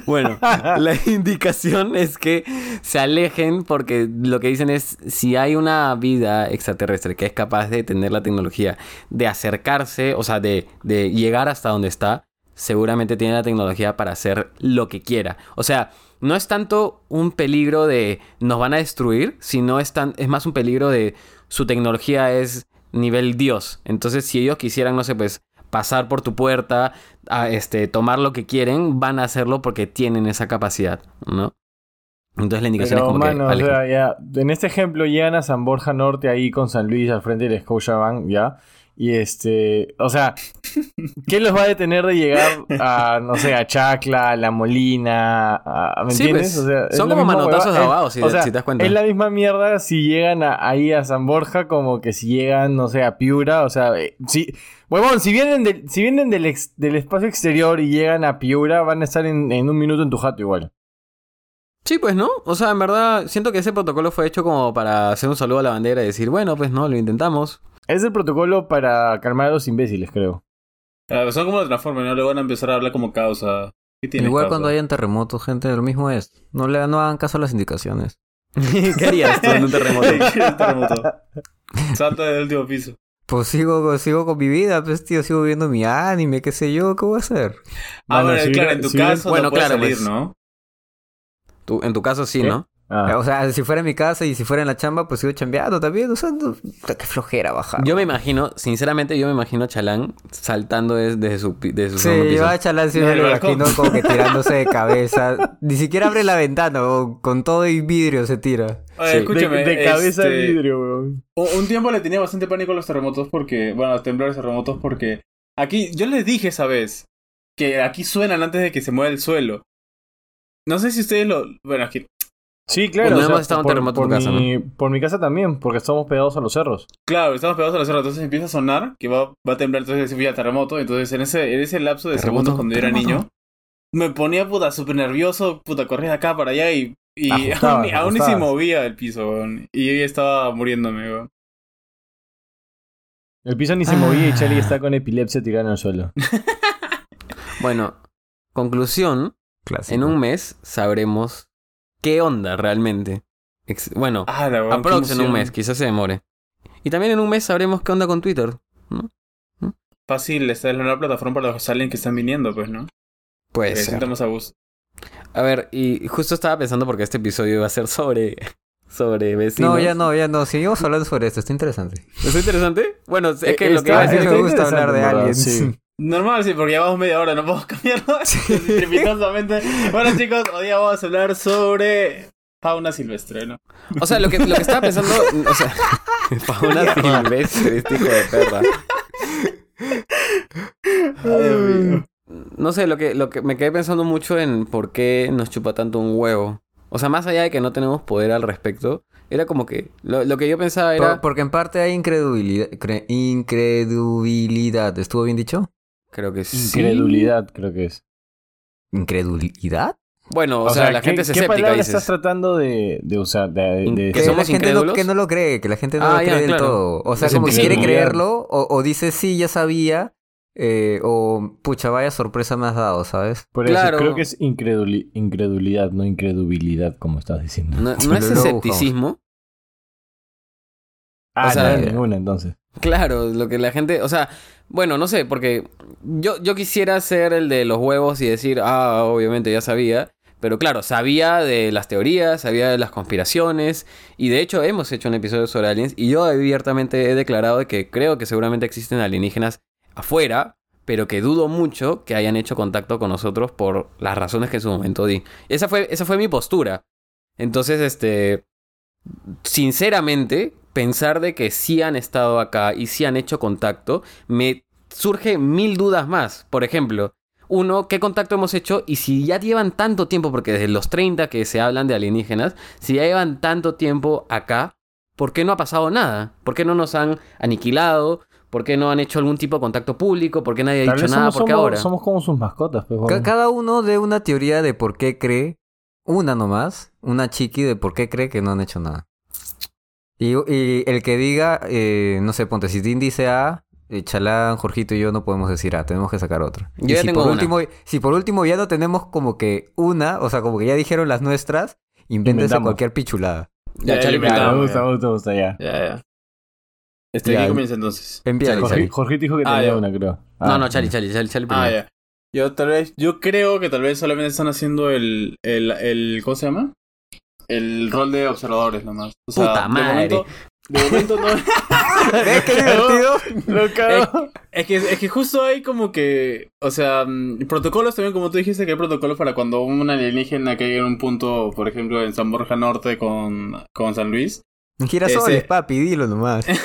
Bueno, *laughs* la indicación es que se alejen porque lo que dicen es si hay una vida extraterrestre que es capaz de tener la tecnología de acercarse, o sea, de, de llegar hasta donde está, seguramente tiene la tecnología para hacer lo que quiera. O sea, no es tanto un peligro de nos van a destruir, sino es, tan, es más un peligro de su tecnología es nivel Dios. Entonces, si ellos quisieran, no sé, pues pasar por tu puerta, a este, tomar lo que quieren, van a hacerlo porque tienen esa capacidad, ¿no? Entonces la indicación Pero, es como mano, que o sea, ya, en este ejemplo llegan a San Borja Norte ahí con San Luis al frente del Scotiabank, ¿ya? Y este, o sea, ¿qué los va a detener de llegar a, no sé, a Chacla, a La Molina, a, ¿me Sí, entiendes? pues, o sea, es son como manotazos abogados, si- o sea, si te das cuenta. Es la misma mierda si llegan a- ahí a San Borja como que si llegan, no sé, a Piura, o sea, eh, si, huevón, si vienen, del, si vienen del, ex- del espacio exterior y llegan a Piura, van a estar en, en un minuto en tu jato igual. Sí, pues no. O sea, en verdad, siento que ese protocolo fue hecho como para hacer un saludo a la bandera y decir, bueno, pues no, lo intentamos. Es el protocolo para calmar a los imbéciles, creo. Ah, son como los Transformers, ¿no? Le van a empezar a hablar como causa. ¿Qué tiene, Igual causa? cuando hayan terremotos, gente, lo mismo es. No le no hagan caso a las indicaciones. *laughs* ¿Qué harías tú en un terremoto? *laughs* Sí, un terremoto. Salta del último piso. Pues sigo, sigo con mi vida, pues tío, sigo viendo mi anime, qué sé yo, ¿qué voy a hacer? Ah, Bueno, bueno, si claro, en tu si caso Bueno, no puedes claro, salir, pues. ¿no? Tú- en tu caso sí, ¿Qué? ¿no? Ah. O sea, si fuera en mi casa y si fuera en la chamba, pues sigo chambeando también. O sea, no- qué flojera bajar. Yo me imagino, sinceramente, yo me imagino a Chalán saltando des- desde su, desde su Sí, yo a Chalán sí me lo imagino como que tirándose de *laughs* cabeza. Ni siquiera abre la ventana, o con todo y vidrio se tira. Oye, Sí. escúchame. de, de cabeza este, de vidrio, weón. Un un tiempo le tenía bastante pánico a los terremotos porque, bueno, a los temblores terremotos porque aquí, yo les dije esa vez que aquí suenan antes de que se mueva el suelo. No sé si ustedes lo, bueno, aquí, Sí, claro. Pues no o sea, hemos estado en por, terremoto en por tu casa, mi, Por mi casa también, porque estamos pegados a los cerros. claro, estamos pegados a la cerra, entonces empieza a sonar que va, va a temblar, entonces decimos ya terremoto, entonces en ese, en ese lapso de Terremoto, segundos cuando yo era niño, me ponía puta súper nervioso, puta, corría de acá para allá y, y Ajustabas, *laughs* aún, ni- aún ni se movía el piso, weón, y yo ya estaba muriéndome, weón. El piso ni se Ah. movía y Charlie está con epilepsia tirada en el suelo. *laughs* Bueno, conclusión, Clásico. en un mes sabremos qué onda realmente. Ex- bueno, Ah, aprox en un mes, quizás se demore. Y también en un mes sabremos qué onda con Twitter. Fácil, esta es la nueva plataforma para los aliens que están viniendo, pues, ¿no? Que sientan más a ver, y justo estaba pensando porque este episodio iba a ser sobre, sobre vecinos. No, ya no, ya no. Seguimos hablando sobre esto, está interesante. ¿Es interesante? Bueno, es que Eh, lo que está- iba a decir me es que- gusta hablar de aliens. sí. Normal, sí, porque llevamos media hora, no podemos *laughs* cambiarlo estrepitosamente. *laughs* Bueno, chicos, hoy día vamos a hablar sobre fauna silvestre, ¿no? O sea, lo que, lo que estaba pensando, o sea, *laughs* fauna silvestre, este hijo de perra. Ay, Dios mío. No sé, lo que, lo que me quedé pensando mucho en por qué nos chupa tanto un huevo. O sea, más allá de que no tenemos poder al respecto, era como que lo, lo que yo pensaba era... Por- porque en parte hay incredulidad. cre- incredulidad. ¿Estuvo bien dicho? Creo que sí. Incredulidad, creo que es. ¿Incredulidad? Bueno, o, sea, la ¿qué, gente es ¿qué escéptica, palabra dices. estás tratando de, de usar? De, In- de- ¿Que somos la gente no, que no lo cree, que la gente no Ah, lo ya, cree del claro. todo. O sea, Es como que quiere incredulidad. creerlo, o, o dice sí, ya sabía, eh, o pucha, vaya sorpresa me has dado, ¿sabes? Por eso, Claro. creo que es increduli- incredulidad, no incredubilidad, como estás diciendo. No, *laughs* es escepticismo. Ah, o sea, no, ninguna entonces. Claro, lo que la gente, o sea, bueno, no sé, porque yo, yo quisiera ser el de los huevos y decir, ah, obviamente ya sabía, pero claro, sabía de las teorías, sabía de las conspiraciones, y de hecho hemos hecho un episodio sobre aliens, y yo abiertamente he declarado de que creo que seguramente existen alienígenas afuera, pero que dudo mucho que hayan hecho contacto con nosotros por las razones que en su momento di. Esa fue, esa fue mi postura. Entonces, este, sinceramente, pensar de que sí han estado acá y sí han hecho contacto, me surge mil dudas más. Por ejemplo, uno, ¿qué contacto hemos hecho? Y si ya llevan tanto tiempo, porque desde los 30 que se hablan de alienígenas, si ya llevan tanto tiempo acá, ¿por qué no ha pasado nada? ¿Por qué no nos han aniquilado? ¿Por qué no han hecho algún tipo de contacto público? ¿Por qué nadie ha Tal dicho vez nada? somos, ¿Por qué somos- ahora? somos como sus mascotas, pues. Ca- bueno. cada uno de una teoría de por qué cree, una nomás, una chiqui de por qué cree que no han hecho nada. Y, y el que diga, eh, no sé, ponte, si Tim dice A, eh, Chalán, Jorgito y yo no podemos decir A, tenemos que sacar otra. Yo y ya si tengo por una. último, si por último ya no tenemos como que una, o sea, como que ya dijeron las nuestras, invéntense cualquier pichulada. Ya, Ya, Ah, me gusta, me gusta, me gusta, ya. Ya, ya. Este, Ya. ¿quién comienza entonces? Chale. Jorge, Jorgito dijo que Ah, tenía ya. una, creo. No, Ah, no, Chali, Chali, Chali, Chali Ah, primero. ya. Yo tal vez, yo creo que tal vez solamente están haciendo el, el, el ¿cómo se llama? El rol de observadores nomás. O sea, Puta de madre. momento- De momento, no. *laughs* ¿Ves qué *laughs* divertido? Lo cagó. Es que, es que justo hay como que, o sea, mm, protocolos también, como tú dijiste, que hay protocolos para cuando un alienígena caiga en un punto, por ejemplo, en San Borja Norte con, con San Luis. Girasoles, Ese- papi, dilo nomás. *laughs*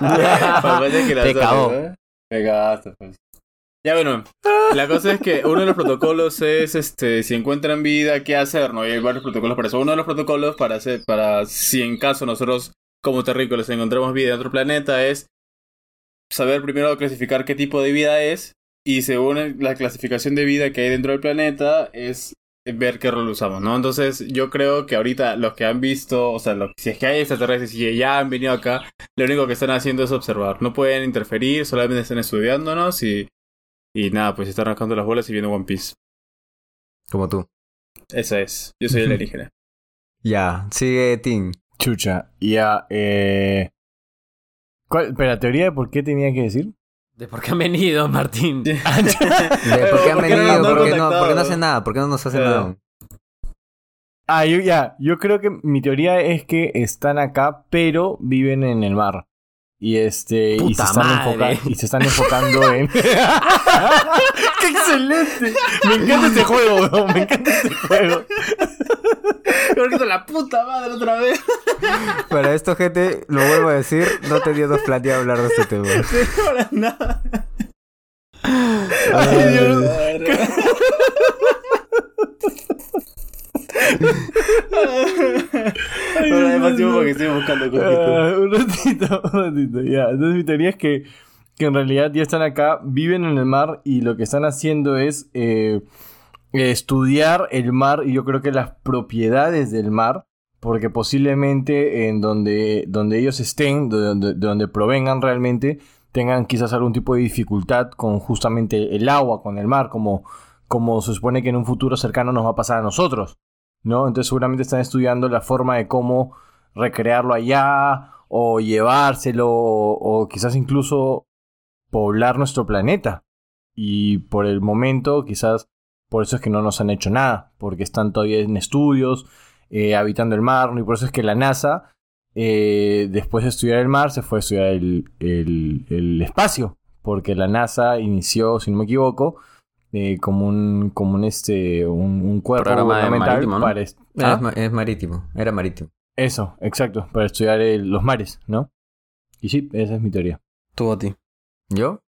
La Te cagó. Te cagaste, pues. Ya bueno, la cosa es que uno de los protocolos es este si encuentran vida, qué hacer, ¿no? Y hay varios protocolos para eso. Uno de los protocolos para hacer, para si en caso nosotros como terrícolas encontramos vida en otro planeta es saber primero clasificar qué tipo de vida es y según la clasificación de vida que hay dentro del planeta es ver qué rol usamos, ¿no? Entonces yo creo que ahorita los que han visto, o sea, lo- si es que hay extraterrestres y ya han venido acá, lo único que están haciendo es observar. No pueden interferir, solamente están estudiándonos y Y nada, pues está arrancando las bolas y viendo One Piece. Como tú. Esa es. Yo soy el alienígena. Ya, sigue Tim. Chucha. Ya, eh... ¿Cuál? Pero la teoría de por qué tenía que decir. ¿De por qué han venido, Martín? *laughs* ¿De *laughs* ¿Por qué han ¿Por qué no venido? ¿Por qué no, por qué no hacen nada? ¿Por qué no nos hacen nada? Ah, yo ya. Yo creo que mi teoría es que están acá, pero viven en el mar. Y este. y, se están madre. enfoca- y se están enfocando en. *laughs* *laughs* ¡Qué excelente! Me encanta este juego, weón. Me encanta este juego. Ahorita la puta madre otra vez. Para esto, gente, lo vuelvo a decir, no teníamos planeado hablar de este tema. *laughs* Para nada. Ay, Dios. Ahora además tiempo porque estoy buscando. Ah, un ratito, *laughs* un ratito, ya. Entonces mi teoría es que, que en realidad ya están acá, viven en el mar y lo que están haciendo es eh, estudiar el mar y yo creo que las propiedades del mar, porque posiblemente en donde, donde ellos estén, de donde, de donde provengan realmente, tengan quizás algún tipo de dificultad con justamente el agua, con el mar, como, como se supone que en un futuro cercano nos va a pasar a nosotros. ¿No? Entonces seguramente están estudiando la forma de cómo recrearlo allá o llevárselo o, quizás incluso poblar nuestro planeta. Y por el momento quizás por eso es que no nos han hecho nada, porque están todavía en estudios, eh, habitando el mar, y por eso es que la NASA, eh, después de estudiar el mar, se fue a estudiar el- el espacio, porque la NASA inició, si no me equivoco, eh, como un, como un, este, un, un cuerpo gubernamental marítimo, ¿no? para est- ¿Ah? Es, ma- es marítimo, era marítimo. Eso, exacto, para estudiar el- los mares, ¿no? Y sí, esa es mi teoría. Tú a ti. ¿Yo?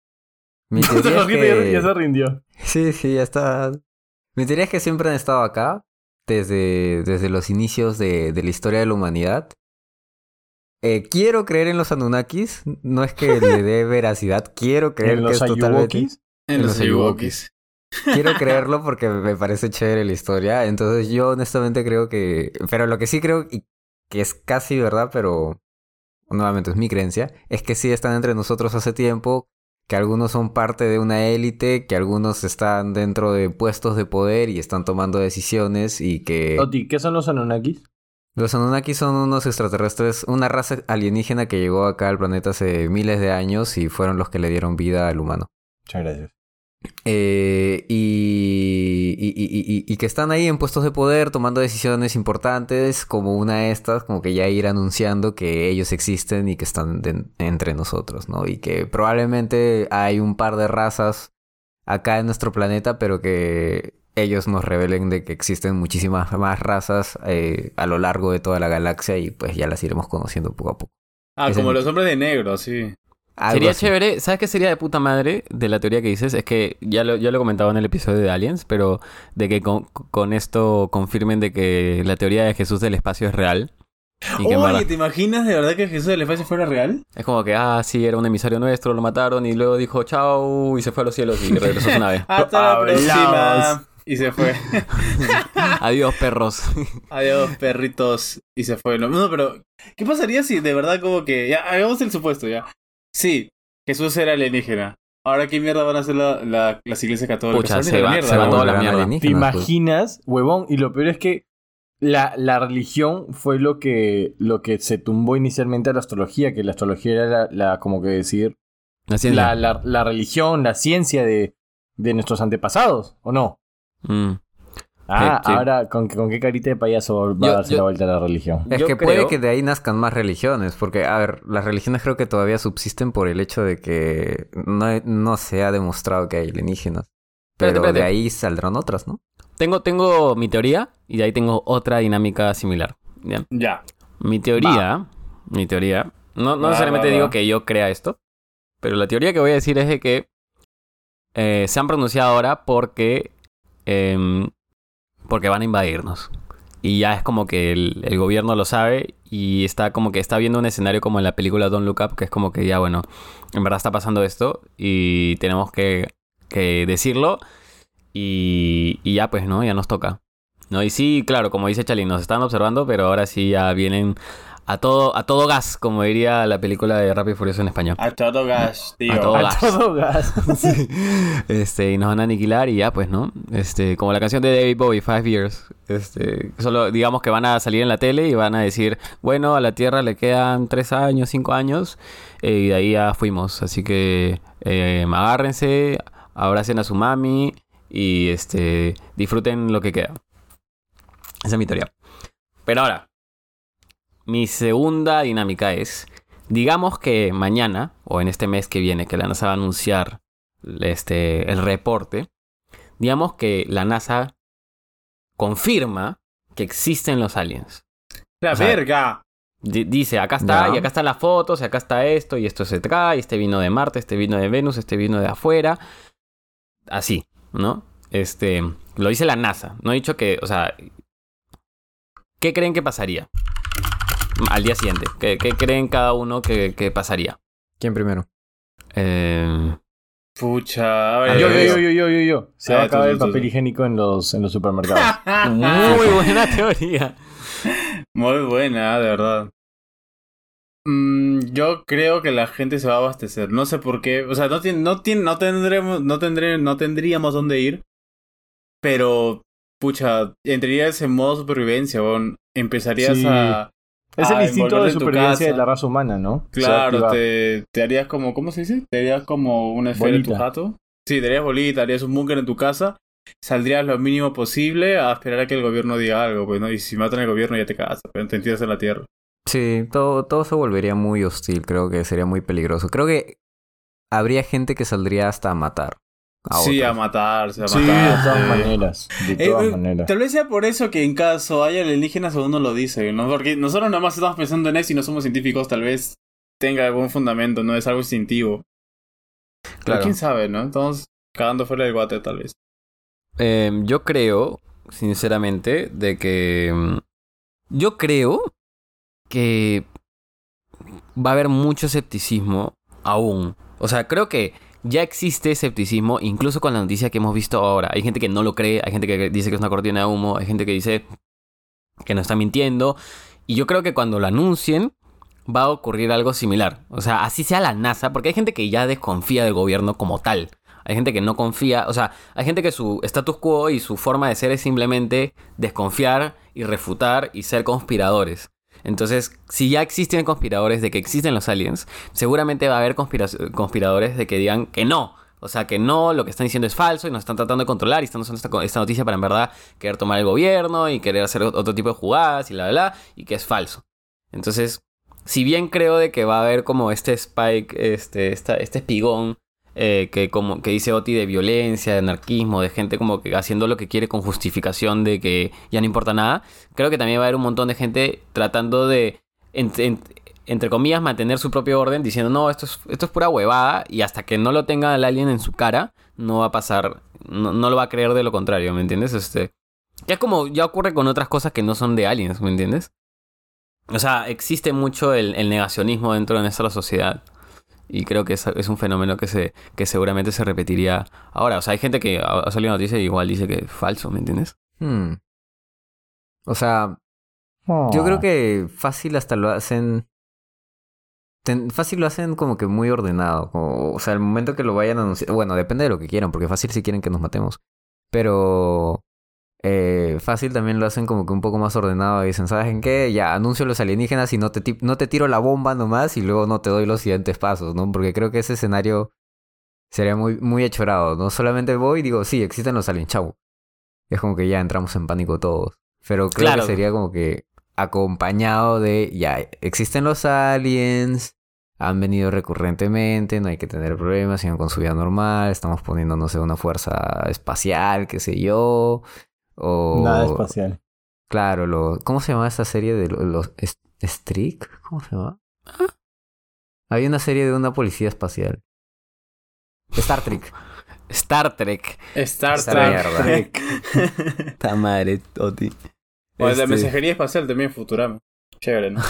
Mi *laughs* teoría es que... ya se rindió. Sí, sí, ya está. Mi teoría es que siempre han estado acá, desde, desde los inicios de, de la historia de la humanidad. Eh, quiero creer en los Anunnakis, no es que le dé *laughs* veracidad, quiero creer En que los es totalmente... En los Ayuwokis. Quiero creerlo porque me parece chévere la historia, entonces yo honestamente creo que... Pero lo que sí creo, y que es casi verdad, pero nuevamente es mi creencia, es que sí están entre nosotros hace tiempo, que algunos son parte de una élite, que algunos están dentro de puestos de poder y están tomando decisiones y que... Oti, ¿qué son los Anunnakis? Los Anunnaki son unos extraterrestres, una raza alienígena que llegó acá al planeta hace miles de años y fueron los que le dieron vida al humano. Muchas gracias. Eh, y, y, y- y- que están ahí en puestos de poder tomando decisiones importantes, como una de estas, como que ya ir anunciando que ellos existen y que están de- entre nosotros, ¿no? Y que probablemente hay un par de razas acá en nuestro planeta, pero que ellos nos revelen de que existen muchísimas más razas eh, a lo largo de toda la galaxia y pues ya las iremos conociendo poco a poco. Ah, como los hombres de negro, sí. Algo Sería así. chévere, ¿sabes qué sería de puta madre de la teoría que dices? Es que ya lo, ya lo he comentado en el episodio de Aliens, pero de que con, con esto confirmen de que la teoría de Jesús del espacio es real. Y Oye, ¿te imaginas de verdad que Jesús del espacio fuera real? es como que, ah, sí, era un emisario nuestro, lo mataron y luego dijo chao y se fue a los cielos y regresó a su nave. Hasta la *laughs* próxima. Y se fue. *laughs* Adiós, perros. *laughs* Adiós, perritos. Y se fue. No, no, pero, ¿qué pasaría si de verdad como que... Ya, hagamos el supuesto, ya. Sí, Jesús era alienígena. Ahora, ¿qué mierda van a hacer la- la- las iglesias católicas? Pucha, se va- mierda, se va ¿no? toda la mierda. ¿Te pues. imaginas, huevón? Y lo peor es que la, la religión fue lo que, lo que se tumbó inicialmente a la astrología, que la astrología era la, la- como que decir, La ciencia. la, la, la religión, la ciencia de, de nuestros antepasados, ¿o no? Mm. Ah, Sí, sí. ahora, ¿con, qué- ¿con qué carita de payaso va Yo- a darse yo- la vuelta a la religión? Es Yo que creo- puede que de ahí nazcan más religiones, porque, a ver, las religiones creo que todavía subsisten por el hecho de que no, no se ha demostrado que hay alienígenas. Pero Espérate, espérate. de ahí saldrán otras, ¿no? Tengo, tengo mi teoría y de ahí tengo otra dinámica similar. ¿ya? Ya. Mi teoría, mi teoría, no, no Va, necesariamente va, digo que yo crea esto, pero la teoría que voy a decir es de que eh, se han pronunciado ahora porque, em, porque van a invadirnos. Y ya es como que el, el gobierno lo sabe y está como que está viendo un escenario como en la película Don't Look Up, que es como que ya, bueno, en verdad está pasando esto y tenemos que, que decirlo y, y ya pues, ¿no? Ya nos toca. ¿no? Y sí, claro, como dice Chalín, nos están observando, pero ahora sí ya vienen a todo, a todo gas, como diría la película de Rápido y Furioso en español. A todo gas, tío. A todo A gas. todo gas. *laughs* Sí. Este, y nos van a aniquilar y ya, pues, ¿no? Este, como la canción de David Bowie, Five Years. Este, solo digamos que van a salir en la tele y van a decir, bueno, a la Tierra le quedan tres años, cinco años, eh, y de ahí ya fuimos. Así que eh, agárrense, abracen a su mami y este, disfruten lo que queda. Esa es mi teoría. Pero ahora, mi segunda dinámica es, digamos que mañana, o en este mes que viene, que la NASA va a anunciar este, el reporte, digamos que la NASA confirma que existen los aliens. La O sea, verga. Di- Dice, acá está, y acá están las fotos, y acá está esto, y esto se trae, y este vino de Marte, este vino de Venus, este vino de afuera. Así, ¿no? Este, lo dice la NASA. No he dicho que, o sea, ¿qué creen que pasaría? Al día siguiente. ¿Qué, qué creen cada uno que, que pasaría? ¿Quién primero? Eh, Pucha, a ver. Yo, yo, yo, yo, yo, yo, yo. Se va a tú, acabar el papel tú. higiénico en los, en los supermercados. *laughs* muy buena teoría. Muy buena, de verdad. Mm, yo creo que la gente se va a abastecer. No sé por qué. O sea, no, tiene, no, tiene, no tendremos, no, tendré, no tendríamos dónde ir. Pero, pucha, entrarías en modo supervivencia, weón. Empezarías Sí. a. es el instinto de supervivencia de la raza humana, ¿no? Claro, te, te harías como, ¿cómo se dice? Te harías como una esfera en tu Bolita. jato. Sí, te harías bolita, harías un búnker en tu casa. Saldrías lo mínimo posible a esperar a que el gobierno diga algo, pues, ¿no? Y si matan al gobierno ya te cagas, pero te entiendes en la tierra. Sí, todo, todo se volvería muy hostil, creo que sería muy peligroso. Creo que habría gente que saldría hasta a matar. A sí, a matarse, a Sí, de todas maneras. De Eh, todas eh, maneras. Tal vez sea por eso que en caso haya alienígenas uno lo dice, ¿no? Porque nosotros nada más estamos pensando en eso y no somos científicos, tal vez tenga algún fundamento, ¿no? Es algo instintivo. Pero Claro. quién sabe, ¿no? Estamos cagando fuera del guate, tal vez. Eh, yo creo, sinceramente, de que. mm, Yo creo que va a haber mucho escepticismo aún. O sea, creo que ya existe escepticismo, incluso con la noticia que hemos visto ahora. Hay gente que no lo cree, hay gente que dice que es una cortina de humo, hay gente que dice que no está mintiendo. Y yo creo que cuando lo anuncien, va a ocurrir algo similar. O sea, así sea la NASA, porque hay gente que ya desconfía del gobierno como tal. Hay gente que no confía, o sea, hay gente que su status quo y su forma de ser es simplemente desconfiar y refutar y ser conspiradores. Entonces, si ya existen conspiradores de que existen los aliens, seguramente va a haber conspira- conspiradores de que digan que no. O sea, que no, lo que están diciendo es falso y nos están tratando de controlar y están usando esta, noticia para en verdad querer tomar el gobierno y querer hacer ot- otro tipo de jugadas y la, bla, bla, y que es falso. Entonces, si bien creo de que va a haber como este spike, este, esta, este espigón eh, que como que dice Oti de violencia, de anarquismo, de gente como que haciendo lo que quiere con justificación de que ya no importa nada, creo que también va a haber un montón de gente tratando de, en- en- entre comillas, mantener su propio orden, diciendo, no, esto es, esto es pura huevada, y hasta que no lo tenga el alien en su cara, no va a pasar, no, no lo va a creer de lo contrario, ¿me entiendes? Este, ya como ya ocurre con otras cosas que no son de aliens, ¿me entiendes? O sea, existe mucho el, el negacionismo dentro de nuestra sociedad. Y creo que es, es un fenómeno que, se, que seguramente se repetiría ahora. O sea, hay gente que ha, salido noticia y igual dice que es falso, ¿me entiendes? Hmm. O sea, yo creo que fácil hasta lo hacen. ten- fácil lo hacen como que muy ordenado. como- o sea, el momento que lo vayan a anunciar. Bueno, depende de lo que quieran, porque fácil si quieren que nos matemos. Pero. Eh, fácil también lo hacen como que un poco más ordenado. Dicen, ¿sabes en qué? Ya, anuncio los alienígenas y no te, no te tiro la bomba nomás y luego no te doy los siguientes pasos, ¿no? Porque creo que ese escenario sería muy, muy hechorado. No solamente voy y digo, sí, existen los aliens, chau. Es como que ya entramos en pánico todos. Pero creo Claro. que sería como que acompañado de, ya, existen los aliens, han venido recurrentemente, no hay que tener problemas, sigan con su vida normal, estamos poniendo, no sé, una fuerza espacial, qué sé yo. O... Nada espacial. Claro, lo... ¿cómo se llama esa serie de lo- los... Streak? ¿Cómo se llama? Había una serie de una policía espacial. Star Trek. Star Trek. Star Trek. *laughs* Ta madre, Oti. O el de Este- mensajería espacial también, Futurama. Chévere, ¿no?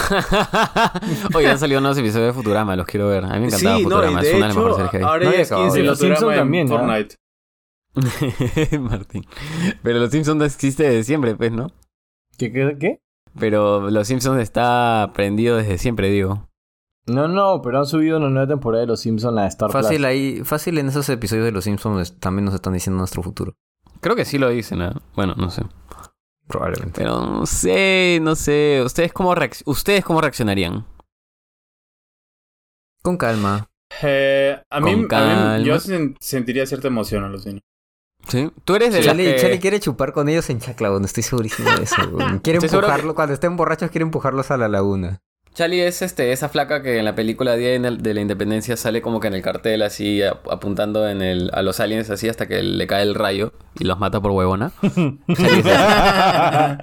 *laughs* Oye, han salido nuevos episodios de Futurama, los quiero ver. A mí me encantaba sí, no, Futurama, es de una de las mejores hecho, series que hay. ahora No ya es 15 acabado. de Los Futurama en también, ¿no? Fortnite. *laughs* Martín. Pero los Simpsons no existe de siempre, pues, ¿no? ¿Qué, qué, qué? Pero Los Simpsons está prendido desde siempre, digo. No, no, pero han subido una nueva temporada de Los Simpsons a Star Fácil Plus. ahí, fácil en esos episodios de Los Simpsons también nos están diciendo nuestro futuro. Creo que sí lo dicen, ¿no? Bueno, no sé. Probablemente. Pero no sé, no sé. ¿Ustedes cómo, reacc- ¿Ustedes cómo reaccionarían? Con calma. Eh, a, mí, Con a mí calma. yo sen- sentiría cierta emoción a los niños. ¿Sí? Tú eres de las Charlie, que... Charlie quiere chupar con ellos en Chacla, no estoy segurísimo de eso. weón. *laughs* Quiere Estoy cuando estén borrachos quiere empujarlos a la laguna. Charlie es este, esa flaca que en la película Día de la Independencia sale como que en el cartel así ap- apuntando en el, a los aliens así hasta que le cae el rayo y los mata por huevona. *laughs* *laughs*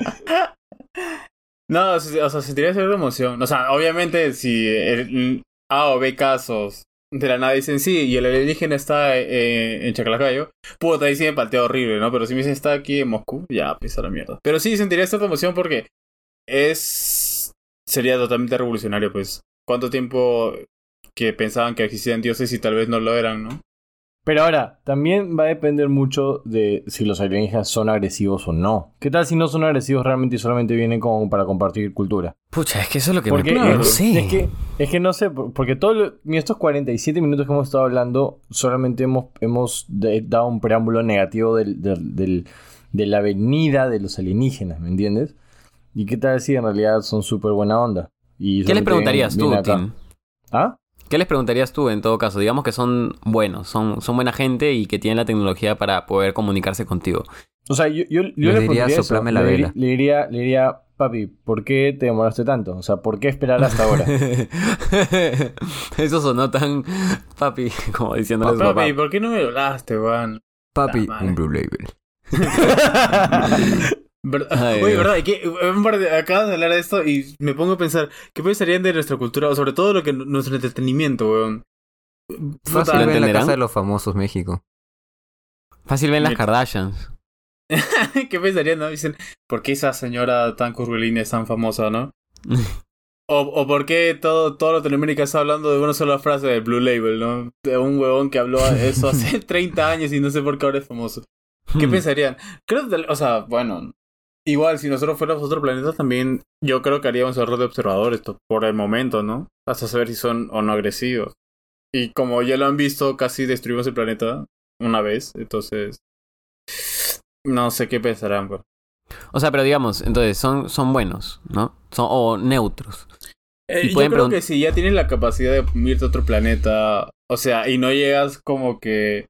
No, o sea, o sea, sentiría cierta emoción. O sea, obviamente, si el A o B casos de la nada dicen sí y el alienígena está eh, en Chaclacayo, puta, ahí sí me paltea horrible, ¿no? Pero si me dicen está aquí en Moscú, ya, pisa la mierda. Pero sí sentiría cierta emoción porque es. sería totalmente revolucionario, pues. ¿Cuánto tiempo que pensaban que existían dioses y tal vez no lo eran, ¿no? Pero ahora, también va a depender mucho de si los alienígenas son agresivos o no. ¿Qué tal si no son agresivos realmente y solamente vienen como para compartir cultura? Pucha, es que eso es lo que Porque es, No sé. es que, es que no sé, por- porque todo lo- mira, estos 47 minutos que hemos estado hablando, solamente hemos, hemos dado un preámbulo negativo del, del- del- de la venida de los alienígenas, ¿me entiendes? ¿Y qué tal si en realidad son súper buena onda? Y ¿Qué les preguntarías tú, acá? Tim? ¿Ah? ¿Qué les preguntarías tú en todo caso? Digamos que son buenos, son, son buena gente y que tienen la tecnología para poder comunicarse contigo. O sea, yo, yo, yo Les le diría, eso. "Soplame la le, vela". le diría, le diría, papi, ¿por qué te demoraste tanto? O sea, ¿por qué esperar hasta ahora? *laughs* Eso sonó tan papi, *laughs* como diciéndole a su papá. Papi, ¿por qué no me hablaste, Juan? Papi, un Blue Label. *laughs* Ay, *laughs* Oye, Dios. ¿verdad? Que, de- acabas de hablar de esto y me pongo a pensar, ¿qué pensarían de nuestra cultura? O sobre todo lo que nuestro entretenimiento, weón. Fácil ¿lo ver la casa de los famosos México. Fácil ven las Mira. Kardashians. *laughs* ¿Qué pensarían, no? Dicen, ¿por qué esa señora tan curvilínea es tan famosa, no? *laughs* O, o por qué todo, todo Latinoamérica está hablando de una sola frase de Blue Label, ¿no? De un huevón que habló eso hace 30 años y no sé por qué ahora es famoso. ¿Qué Hmm. pensarían? Creo que, o sea, bueno, igual si nosotros fuéramos otro planeta también, yo creo que haríamos el rol de observadores por el momento, ¿no? Hasta saber si son o no agresivos. Y como ya lo han visto, casi destruimos el planeta una vez, entonces no sé qué pensarán, pues. O sea, pero digamos, entonces son, son buenos, ¿no? Son, o neutros. Eh, Y yo creo que si ya tienes la capacidad de irte a otro planeta, o sea, y no llegas como que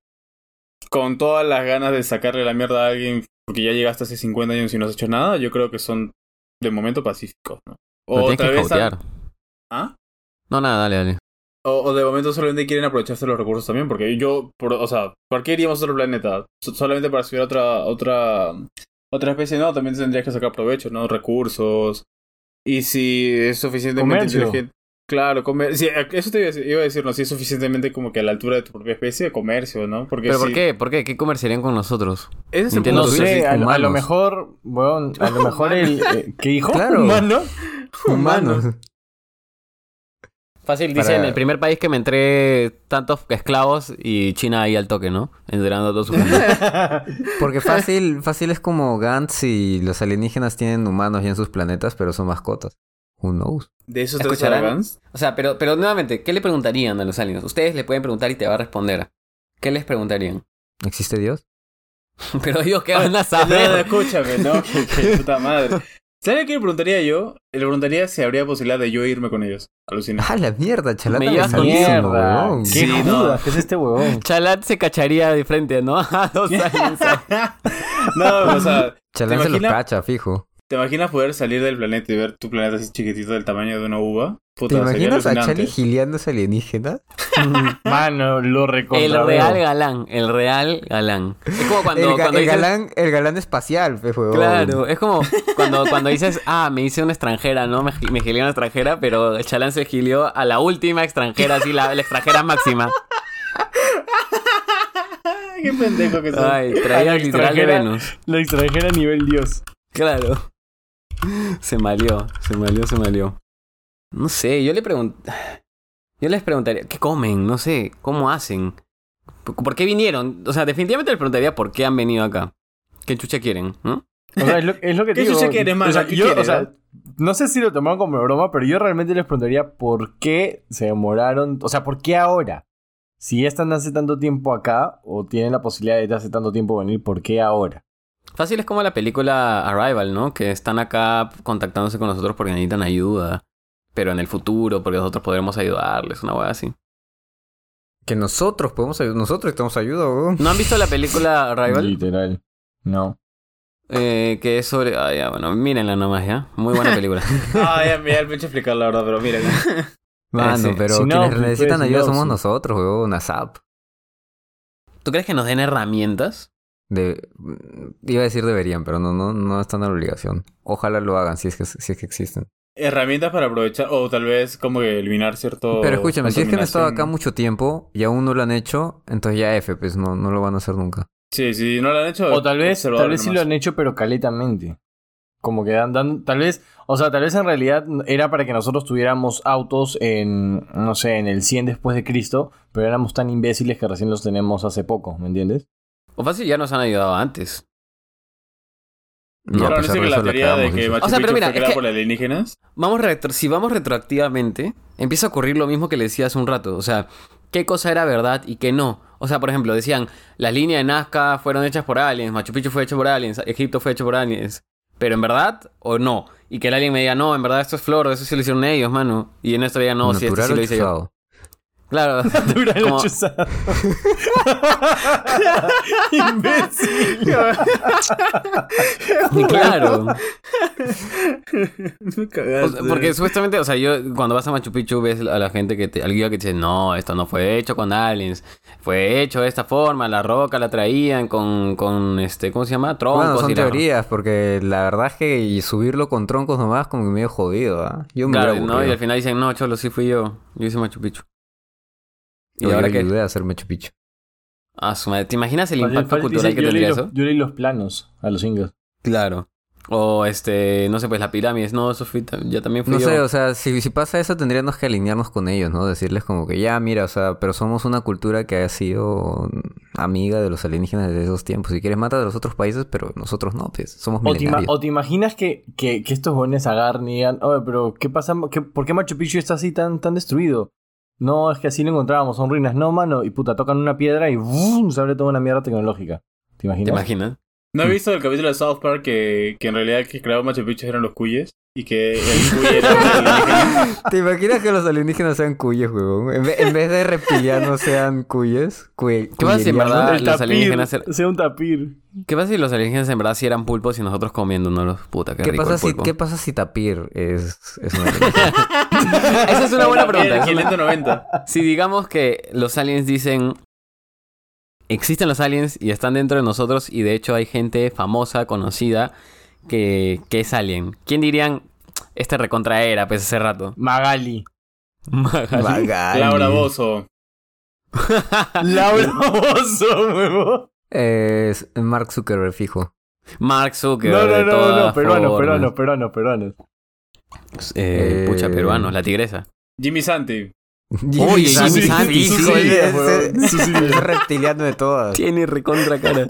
con todas las ganas de sacarle la mierda a alguien porque ya llegaste hace 50 años y no has hecho nada, yo creo que son de momento pacíficos, ¿no? O tienes que cautear. ¿Ah? No, nada, dale, dale. O, o de momento solamente quieren aprovecharse de los recursos también, porque yo, por- o sea, ¿por qué iríamos a otro planeta? So- solamente para subir a otra, otra, otra especie, no, también tendrías que sacar provecho, ¿no? Recursos. Y si es suficientemente Comercio. inteligente. Claro, comer sí, eso te iba a decir, no, si es suficientemente como que a la altura de tu propia especie, comercio, ¿no? Porque ¿Pero si- por qué? ¿Por qué? ¿Qué comerciarían con nosotros? Ese es No sé, a, lo- a lo humanos. mejor, weón, a lo mejor el... eh, ¿Qué dijo? Claro. ¿Humano? Humanos. Fácil, Para- dicen, el primer país que me entré tantos esclavos y China ahí al toque, ¿no? Entrenando a todos sus *laughs* Porque fácil, fácil es como Gantz y los alienígenas tienen humanos ya en sus planetas, pero son mascotas. Who knows? De esos tres. Aragans. O sea, pero, pero nuevamente, ¿qué le preguntarían a los aliens? Ustedes le pueden preguntar y te va a responder. ¿Qué les preguntarían? *laughs* ¿Existe Dios? Pero ellos, ¿qué van a *laughs* No, saber? escúchame, ¿no? *laughs* Que, que puta madre. ¿Sabes qué le preguntaría yo? Le preguntaría si habría posibilidad de yo irme con ellos. Alucina. ¡Ah, la mierda! Chalata Me llevas con Mierda. ¿Qué Sí, no. ¿Qué es este huevón? Chalat se cacharía de frente, ¿no? A dos aliens. no, o sea, Chalán ¿Te se los cacha, fijo. ¿Te imaginas poder salir del planeta y ver tu planeta así chiquitito del tamaño de una uva? Puta, ¿Te imaginas a. Charlie gileando ese alienígena? *laughs* Mano, lo recontra El real galán, el real galán. Es como cuando, el, ga- cuando el dices- galán, el galán espacial, pues. Claro, es como cuando, cuando dices, ah, me hice una extranjera, ¿no? Me, me gilió una extranjera, pero el chalán se gilió a la última extranjera, así, la, la extranjera máxima. *laughs* Qué pendejo que soy. Ay, traía literal de. Venus. La extranjera a nivel dios. Claro. *laughs* Se malió, se malió, se malió. No sé, yo le pregunto. Yo les preguntaría, ¿qué comen? No sé, ¿cómo hacen? ¿Por qué vinieron? O sea, definitivamente les preguntaría por qué han venido acá. ¿Qué chucha quieren? ¿no? O sea, es lo, es lo que *laughs* ¿Qué digo. chucha? O sea, ¿Qué yo, o sea, no sé si lo tomaron como broma, pero yo realmente les preguntaría por qué se demoraron. O sea, ¿por qué ahora? Si ya están hace tanto tiempo acá, o tienen la posibilidad de hace tanto tiempo venir, ¿por qué ahora? Fácil es como la película Arrival, ¿no? Que están acá contactándose con nosotros porque necesitan ayuda. Pero en el futuro, porque nosotros podremos ayudarles, una wea así. Que nosotros podemos ayudar. Nosotros estamos ayuda, weón. ¿No han visto la película Arrival? Literal. No. Eh, que es sobre... Ah, ya, bueno, mírenla nomás, ¿ya? Muy buena película. *laughs* Ah, ya me da el pecho explicar la verdad, pero miren. *laughs* Mano, pero Si quienes necesitan pues, ayuda no, somos sí. nosotros, weón. ASAP. ¿Tú crees que nos den herramientas? De... Iba a decir deberían, pero no, no, no están en la obligación. Ojalá lo hagan si es que, si es que existen. Herramientas para aprovechar, o tal vez como que eliminar cierto. Pero escúchame, si es que han estado acá mucho tiempo y aún no lo han hecho, entonces ya F, pues no, no lo van a hacer nunca. Sí, sí, no lo han hecho. O tal vez, tal vez sí lo han hecho, pero caletamente. Como que dan, dan- tal vez, o sea, tal vez en realidad era para que nosotros tuviéramos autos en, no sé, en el 100 después de Cristo, pero éramos tan imbéciles que recién los tenemos hace poco, ¿me entiendes? O fácil ya nos han ayudado antes. No, Claro, no sé que la teoría de que. Machu O sea, pero Picchu mira, fue es creada que- por alienígenas. Vamos retro- si vamos retroactivamente, empieza a ocurrir lo mismo que le decía hace un rato. O sea, qué cosa era verdad y qué no. O sea, por ejemplo, decían, las líneas de Nazca fueron hechas por aliens, Machu Picchu fue hecho por aliens, Egipto fue hecho por aliens. Pero en verdad o no. Y que el alien me diga, no, en verdad esto es flor, eso sí lo hicieron ellos, mano. Y en esto diga, no, si esto Natural sí o lo hice yo. Claro. *laughs* Natural Como- chuzado. *laughs* Imbécil. claro. O sea, porque supuestamente, o sea, yo cuando vas a Machu Picchu ves a la gente que te, al guía que te dice, no, esto no fue hecho con aliens, fue hecho de esta forma, la roca la traían con, con este, ¿cómo se llama? Troncos Bueno, son y la- teorías, porque la verdad es que subirlo con troncos nomás como que medio jodido, ¿ah? Yo me Claro, ¿no? Y al final dicen, no, cholo, sí fui yo, yo hice Machu Picchu. Y yo ahora que, ayudé a hacer Machu Picchu. ah, su madre, ¿te imaginas el impacto cultural dice, que yo tendría los- eso? Yo leí los planos a los incas. Claro. O este, no sé, pues la pirámide, no, eso fui, ya también fui No yo. sé, o sea, si, si pasa eso tendríamos que alinearnos con ellos, ¿no? Decirles como que ya, mira, o sea, pero somos una cultura que ha sido amiga de los alienígenas desde esos tiempos. Si quieres, mata de los otros países, pero nosotros no, pues, somos O te, ima- milenarios. o te imaginas que, que, que estos jóvenes agarren y digan, oye, pero ¿qué pasa? ¿Qué- ¿Por qué Machu Picchu está así tan, tan destruido? No, es que así lo encontrábamos, son ruinas. No, mano, y puta, tocan una piedra y ¡vum! se abre toda una mierda tecnológica. ¿Te ¿Te imaginas? imaginas? ¿No he visto el capítulo de South Park que, que en realidad el que creaba Machu Picchu eran los cuyes? Y que el cuy era un alienígena. ¿Te imaginas que los alienígenas sean cuyes, huevón? En, ve- en vez de reptilianos sean cuyes. Cuy- ¿Qué pasa si en verdad- El los tapir, alienígenas er- sea un tapir. ¿Qué pasa si los alienígenas en verdad sí eran pulpos y nosotros comiéndonos? Puta, qué, ¿Qué rico pasa, el si. ¿Qué pasa si Tapir es, es un alienígena? *laughs* Esa es una buena pregunta. El es una- 590. Si digamos que los aliens dicen... Existen los aliens y están dentro de nosotros y de hecho hay gente famosa, conocida, que, que es alien. ¿Quién dirían? Este recontra era, pues hace rato. Magali. Magali. Magali. Laura Bozo. *laughs* Laura Bozo, huevo. Es Mark Zuckerberg, fijo. Mark Zuckerberg. No, no, de no, todas no, peruano, formas. peruano, peruano, peruano. Eh, pucha, Eh, peruanos, la tigresa. Jimmy Santi. Oye, Jimmy Santi, sí, de todas. Tiene recontra cara.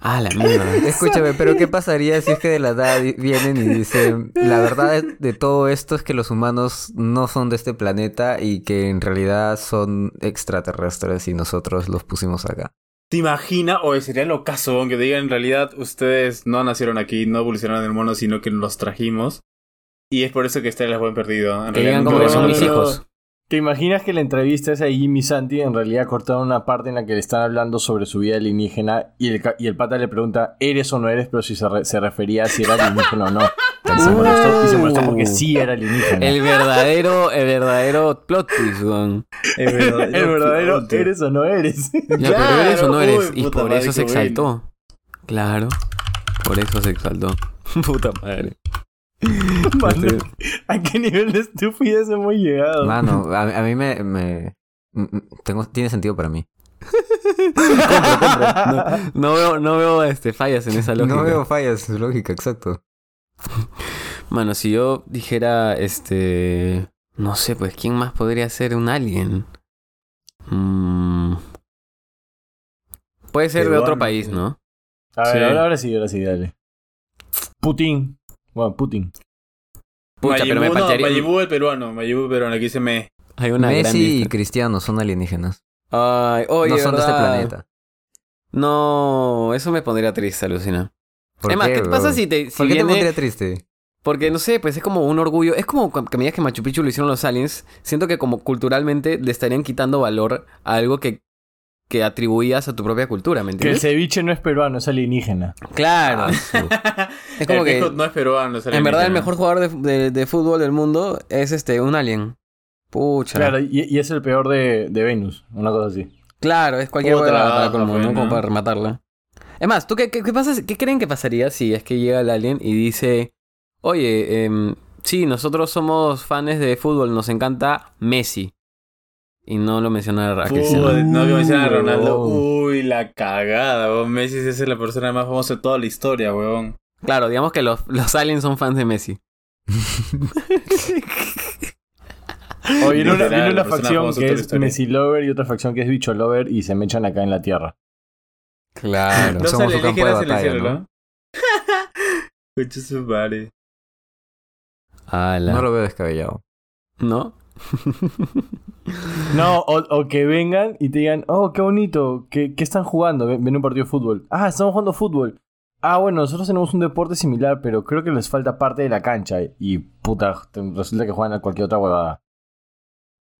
Ah, la mierda. *laughs* Escúchame, pero ¿qué pasaría si es que de la edad vienen y dicen la verdad de, de todo esto es que los humanos no son de este planeta y que en realidad son extraterrestres y nosotros los pusimos acá? ¿Te imaginas? O sería lo caso que te digan en realidad ustedes no nacieron aquí, no evolucionaron en el mono, sino que los trajimos. Y es por eso que ustedes las buen perdido. En Que realidad como que son mis hijos. ¿Te imaginas que la entrevista esa de Jimmy Santi en realidad cortaron una parte en la que le están hablando sobre su vida alienígena y el, y el pata le pregunta, ¿eres o no eres? Pero si se, re- se refería a si era alienígena o no. Y se molestó, y se molestó porque sí era alienígena. El verdadero, el verdadero plot twist, weón. El verdadero. *laughs* ¿eres o no eres? Ya, pero eres o no Claro, eres. uy, y por eso se exaltó. Claro. Por eso se exaltó. *laughs* Puta madre. *laughs* Mano, ¿A qué nivel de estupidez hemos llegado? Mano, a, a mí me, tengo, tiene sentido para mí. *laughs* No, no veo, no veo este, fallas en esa lógica. No veo fallas en su lógica, exacto. Mano, si yo dijera, este... No sé, pues, ¿quién más podría ser un alien? Mm, Puede ser de otro país. ¿no? A ver, Sí. ahora, ahora sí, ahora sí, dale. Putin. Bueno, Putin. Pucha, pero me no, Buu el peruano, Majin Buu el peruano, aquí dice me. Hay una gran Messi y. Cristiano son alienígenas. Ay, oye, no son de este planeta. No, eso me pondría triste, Alucina. ¿Por Es más, ¿qué bro? pasa si te si ¿Por qué viene- te pondría triste? Porque no sé, pues es como un orgullo. Es como que me digas que Machu Picchu lo hicieron los aliens. Siento que como culturalmente le estarían quitando valor a algo que, que atribuías a tu propia cultura, ¿me Que el entiendes? ceviche no es peruano, es alienígena. Claro. Ah, *laughs* Es como El que no es peruano, es en verdad el mejor jugador de, de- de fútbol del mundo es este un alien. Pucha. Claro, y, y es el peor de, de Venus, una cosa así. Claro, es cualquier la para pues, ¿no? Como para rematarla. Es más, ¿tú qué, qué, qué pasa, qué creen que pasaría si es que llega el alien y dice, oye, em, sí, nosotros somos fans de fútbol, nos encanta Messi? Y no lo menciona a Cristiano. Uy, no que menciona a Ronaldo. Uy, la cagada, weón. Messi es la persona más famosa de toda la historia, weón. Claro, digamos que los, los aliens son fans de Messi. O viene una, viene una facción que es. Messi Lover y otra facción que es Bicho Lover y se me echan acá en la tierra. Claro. *laughs* Dos somos su campo de batalla, cielo, ¿no? ¿no? *laughs* Escucha su. No lo veo descabellado. ¿No? *laughs* No, o, o que vengan y te digan, oh, qué bonito, ¿qué, qué están jugando? Ven, ven un partido de fútbol. Ah, estamos jugando fútbol. Ah, bueno, nosotros tenemos un deporte similar, pero creo que les falta parte de la cancha. Y puta, resulta que juegan a cualquier otra huevada.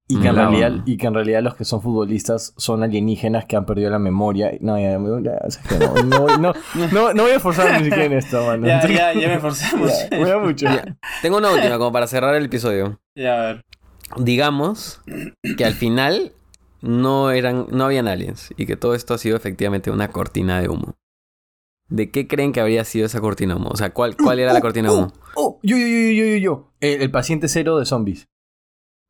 Y que, en Claro. realidad, y que en realidad los que son futbolistas son alienígenas que han perdido la memoria. No, ya, ya, es que no, no, no, no, no voy a forzar ni siquiera en esto, mano. Ya, ya, ya me forzamos. *laughs* Ya, voy a mucho. Tengo una última como para cerrar el episodio. Ya, a ver. Digamos que al final no eran, no habían aliens y que todo esto ha sido efectivamente una cortina de humo. ¿De qué creen que habría sido esa cortina de humo? O sea, ¿cuál, cuál era la cortina de humo? Oh, yo, yo, yo, yo, yo, yo. El, el paciente cero de zombies.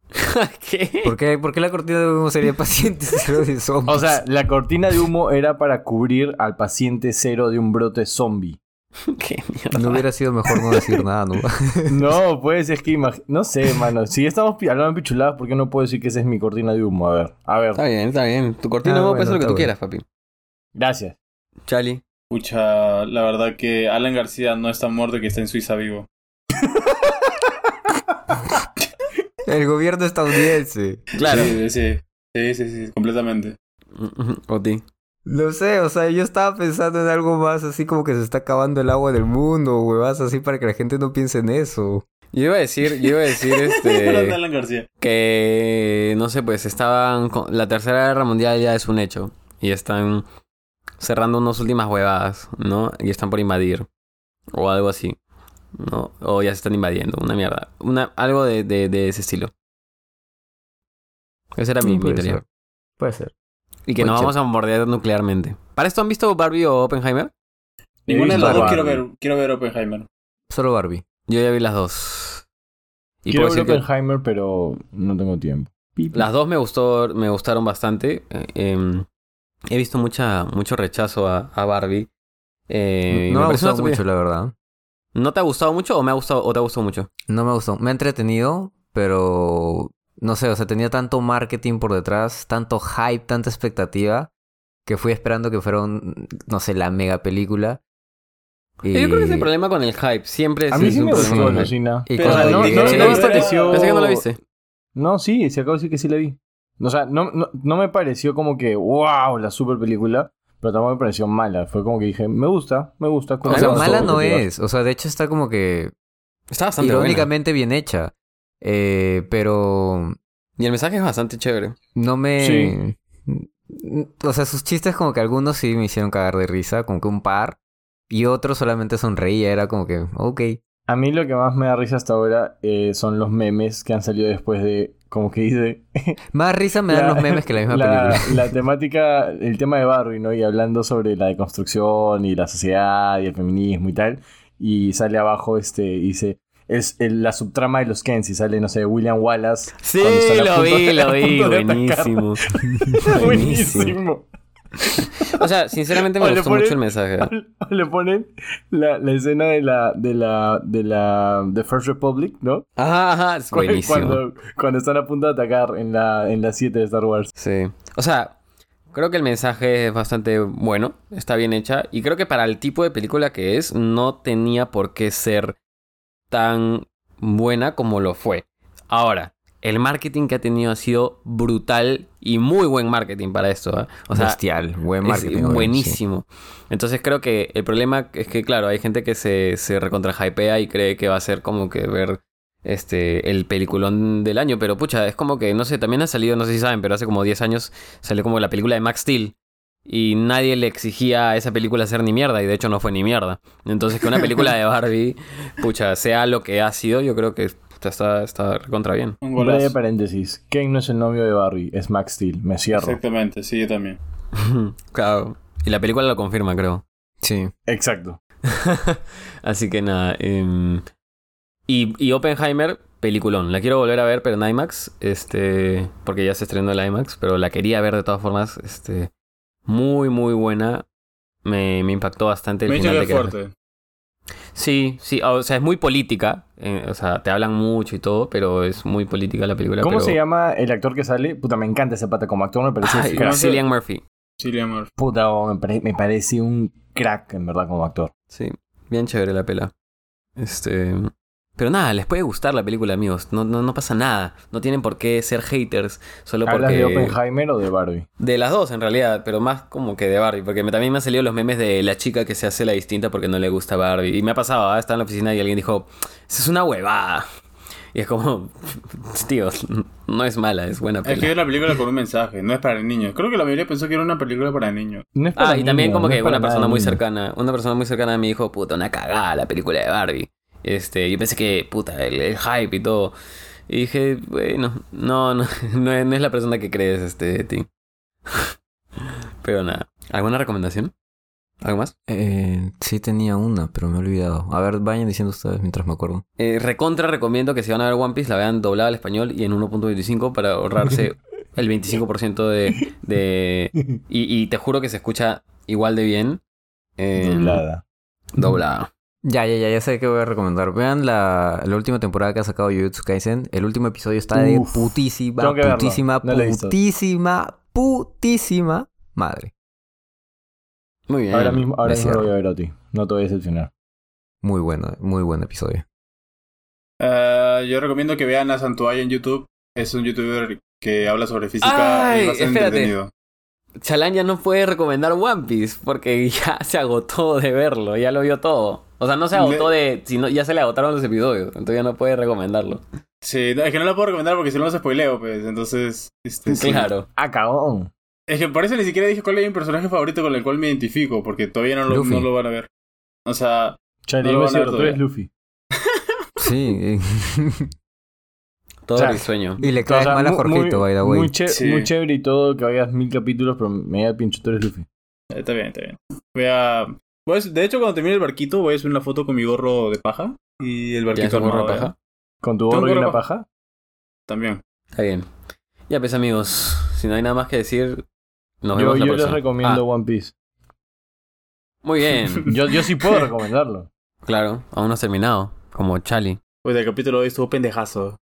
*laughs* ¿Qué? ¿Por qué, por qué la cortina de humo sería paciente *laughs* cero de zombies? O sea, la cortina de humo era para cubrir al paciente cero de un brote zombie. *laughs* ¿Qué mierda? no hubiera sido mejor no decir nada, ¿no? *laughs* No, *laughs* pues es que no sé, mano. Si estamos hablando de pichuladas, ¿por qué no puedo decir que esa es mi cortina de humo? A ver, a ver. Está bien, está bien. Tu cortina Ah, de humo bueno, puede ser lo que tú quieras, papi. Gracias. Charlie. Pucha, la verdad que Alan García no está muerto que está en Suiza vivo. El gobierno estadounidense. Claro. Sí, sí, sí, sí, sí, completamente. O ti. No sé, o sea, yo estaba pensando en algo más así como que se está acabando el agua del mundo, huevas, así para que la gente no piense en eso. Yo iba a decir, yo iba a decir *laughs* este Alan García. que no sé, pues estaban con- la tercera guerra mundial ya es un hecho y están cerrando unas últimas huevadas, ¿no? Y están por invadir o algo así, ¿no? O ya se están invadiendo, una mierda, una algo de, de, de ese estilo. Esa era mi, mi Puede teoría. ser. Puede ser. Y que nos ser. vamos a bombardear nuclearmente. ¿Para esto han visto Barbie o Oppenheimer? Ninguna de las dos Barbie. quiero ver, quiero ver Oppenheimer. Solo Barbie. Yo ya vi las dos. Y Quiero ver que Oppenheimer, pero no tengo tiempo. Las dos me gustó, me gustaron bastante. Eh, em, he visto mucha, mucho rechazo a, a Barbie. Eh, no me ha gustado mucho, la verdad. ¿No te ha gustado mucho o me ha gustado o te ha gustado mucho? No me gustó. Me ha entretenido, pero no sé, o sea, tenía tanto marketing por detrás, tanto hype, tanta expectativa, que fui esperando que fuera un, no sé, la mega película. Y... Yo creo que es el problema con el hype. Siempre A es mí sí me gustó. Lucina. Pero, cuando no, llegué- no, ¿Sí no la me viste? pareció- Pensé que no la viste. No, sí, se acabo de decir que sí la vi. O sea, no, no, no me pareció como que, wow, la super película, pero tampoco me pareció mala. Fue como que dije, me gusta, me gusta. O sea, mala no es. O sea, de hecho está como que Está bastante buena. irónicamente bien hecha. Eh, pero Y el mensaje es bastante chévere. no me... Sí. O sea, sus chistes como que algunos sí me hicieron cagar de risa, como que un par. Y otros solamente sonreía, era como que, ok. A mí lo que más me da risa hasta ahora eh, son los memes que han salido después de, como que dice, *laughs* Más risa me dan La- los memes que la misma *laughs* la, película. la temática, el tema de Barbie, ¿no? Y hablando sobre la deconstrucción y la sociedad y el feminismo y tal. Y sale abajo, este, dice, es el- la subtrama de los Kens y sale, no sé, William Wallace. Sí, lo vi, de- lo *laughs* vi. de. *laughs* Buenísimo. Buenísimo. O sea, sinceramente me O gustó ponen- mucho el mensaje. O Le ponen la, la escena de la, de la, de la, The First Republic, ¿no? Ajá, ajá. Es buenísimo. Cuando, cuando están a punto de atacar en la, en la 7 de Star Wars. Sí. O sea, Creo que el mensaje es bastante bueno, está bien hecha y creo que para el tipo de película que es no tenía por qué ser tan buena como lo fue. Ahora, el marketing que ha tenido ha sido brutal y muy buen marketing para esto. ¿eh? O sea, Bestial, buen es marketing. sí. buenísimo. Entonces creo que el problema es que, claro, hay gente que se, se recontra hypea y cree que va a ser como que ver este el peliculón del año. Pero pucha, es como que, no sé, también ha salido, no sé si saben, pero hace como 10 años salió como la película de Max Steel. Y nadie le exigía a esa película hacer ni mierda, y de hecho no fue ni mierda. Entonces que una película de Barbie, *laughs* pucha, sea lo que ha sido, yo creo que está, está recontra bien. Un Breve paréntesis. Ken no es el novio de Barbie, es Max Steel. Me cierro. Exactamente, sí, yo también. *laughs* claro. Y la película lo confirma, creo. Sí. Exacto. *laughs* Así que nada. em, y, y Oppenheimer, peliculón. La quiero volver a ver, pero en IMAX. Este. Porque ya se estrenó el IMAX. Pero la quería ver de todas formas. Este. Muy, muy buena. Me, me impactó bastante el Me final de que- fuerte. Sí, sí. O sea, es muy política. eh, o sea, te hablan mucho y todo. Pero es muy política la película. ¿Cómo pero- se llama el actor que sale? Puta, me encanta ese pata como actor, me parece Ay, un crack. Cillian Murphy. Cillian Murphy. Puta, oh, me, pare- me parece un crack, en verdad, como actor. Sí, bien chévere la pela. Este. Pero nada, les puede gustar la película, amigos. No, no, no pasa nada. No tienen por qué ser haters. Solo ¿Hablas porque. de Oppenheimer o de Barbie? De las dos, en realidad, pero más como que de Barbie. Porque me- también me han salido los memes de la chica que se hace la distinta porque no le gusta Barbie. Y me ha pasado, ¿ah? estaba en la oficina y alguien dijo: Esa es una huevada. Y es como, *laughs* tío, no es mala, es buena Es que es una película con un mensaje, no es para niños. Creo que la mayoría pensó que era una película para niños. No es para Ah, y también como no que una persona muy niños. cercana, una persona muy cercana me dijo, puta, una cagada la película de Barbie. Este, yo pensé que, puta, el, el hype y todo. Y dije, bueno, no, no, *laughs* no es, no es la persona que crees, este, Tim. *laughs* Pero nada. ¿Alguna recomendación? ¿Algo más? Eh, sí tenía una, pero me he olvidado. A ver, vayan diciendo ustedes mientras me acuerdo. Eh, recontra recomiendo que si van a ver One Piece la vean doblada al español y en 1.25 para ahorrarse *laughs* el 25% de... de y, y te juro que se escucha igual de bien. eh, Doblada. Doblada. Ya, ya, ya, ya sé que voy a recomendar. Vean la, la última temporada que ha sacado Jujutsu Kaisen. El último episodio está de Uf, putísima, putísima, No putísima, putísima madre. Muy bien. Ahora mismo, ahora mismo lo voy a ver, Oti. No te voy a decepcionar. Muy bueno, muy buen episodio. Eh, yo recomiendo que vean a Santuario en YouTube. Es un youtuber que habla sobre física Ay, y bastante espérate. entretenido. Chalán ya no puede recomendar One Piece porque *laughs* ya se agotó de verlo, ya lo vio todo. O sea, no se agotó de. Sino ya se le agotaron los episodios, entonces ya no puede recomendarlo. Sí, no, es que no la puedo recomendar porque si no los spoileo, pues. Entonces, este, sí. Claro. Ah, cagón. Es que por eso ni siquiera dije cuál es mi personaje favorito con el cual me identifico, porque todavía no lo, no lo van a ver. O sea, No lo no van a ver tú todavía. eres Luffy. *laughs* Sí. *laughs* Todo O sea, el sueño. y le O caes sea, mal a Jorgito, by the way. Muy, che- Sí. muy chévere y todo que vayas mil capítulos, pero me da pincho, tú eres Luffy. está bien, está bien. Voy a... voy a- De hecho, cuando termine el barquito, voy a subir una foto con mi gorro de paja y el ¿Tienes barquito gorro de paja? ¿Con tu gorro y una paja. paja? También. Está bien. Ya pues amigos, si no hay nada más que decir, nos Yo, vemos la yo les recomiendo Ah, One Piece. muy bien. *laughs* Yo, yo sí *laughs* puedo recomendarlo. claro, aún no has terminado. Como Chali. Pues el capítulo de hoy estuvo pendejazo.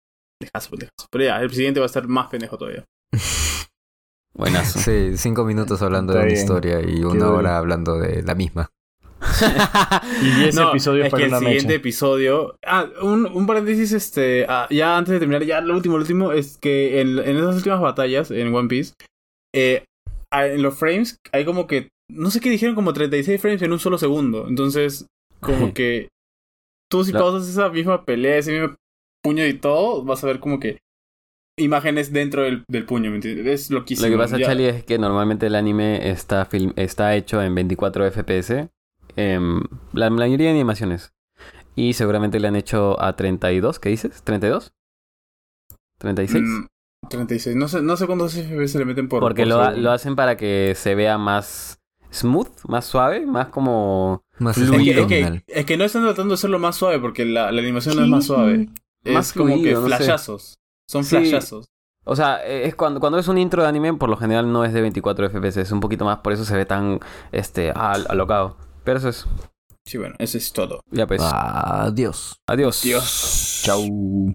Pero ya, el siguiente va a estar más pendejo todavía. *laughs* Buenazo. Sí, cinco minutos hablando de Está una bien. historia y una duro. hora hablando de la misma. *laughs* Y ese No, episodio es para que el una siguiente mecha. episodio. Ah, un, un paréntesis, este. ah, ya antes de terminar, ya lo último, lo último, es que en, en esas últimas batallas en One Piece, eh, en los frames hay como que. No sé qué dijeron, como 36 frames en un solo segundo. Entonces, como *laughs* que. Tú, si La- pausas esa misma pelea, ese mismo puño y todo, vas a ver como que. Imágenes dentro del, del puño, ¿me entiendes? Es loquísimo. Lo que pasa, Ya- Chali, es que normalmente el anime está, film- está hecho en 24 FPS. em, la, la mayoría de animaciones. Y seguramente le han hecho a 32, ¿qué dices? ¿32? ¿36? Mm, 36. No sé, no sé cuántos FPS le meten por. Porque por lo, ha- lo hacen para que se vea más smooth, más suave, más como... Más Es Fluido. que, es, que, es que no están tratando de hacerlo más suave porque la, la animación no es más suave. Es Más como fluido, que no sé. flashazos. Son Sí. flashazos. O sea, es cuando, cuando es un intro de anime, por lo general no es de 24 FPS, es un poquito más, por eso se ve tan este al- alocado. Pero eso es. Sí, bueno, eso es todo. Ya pues. Adiós. Adiós. Dios. Chau.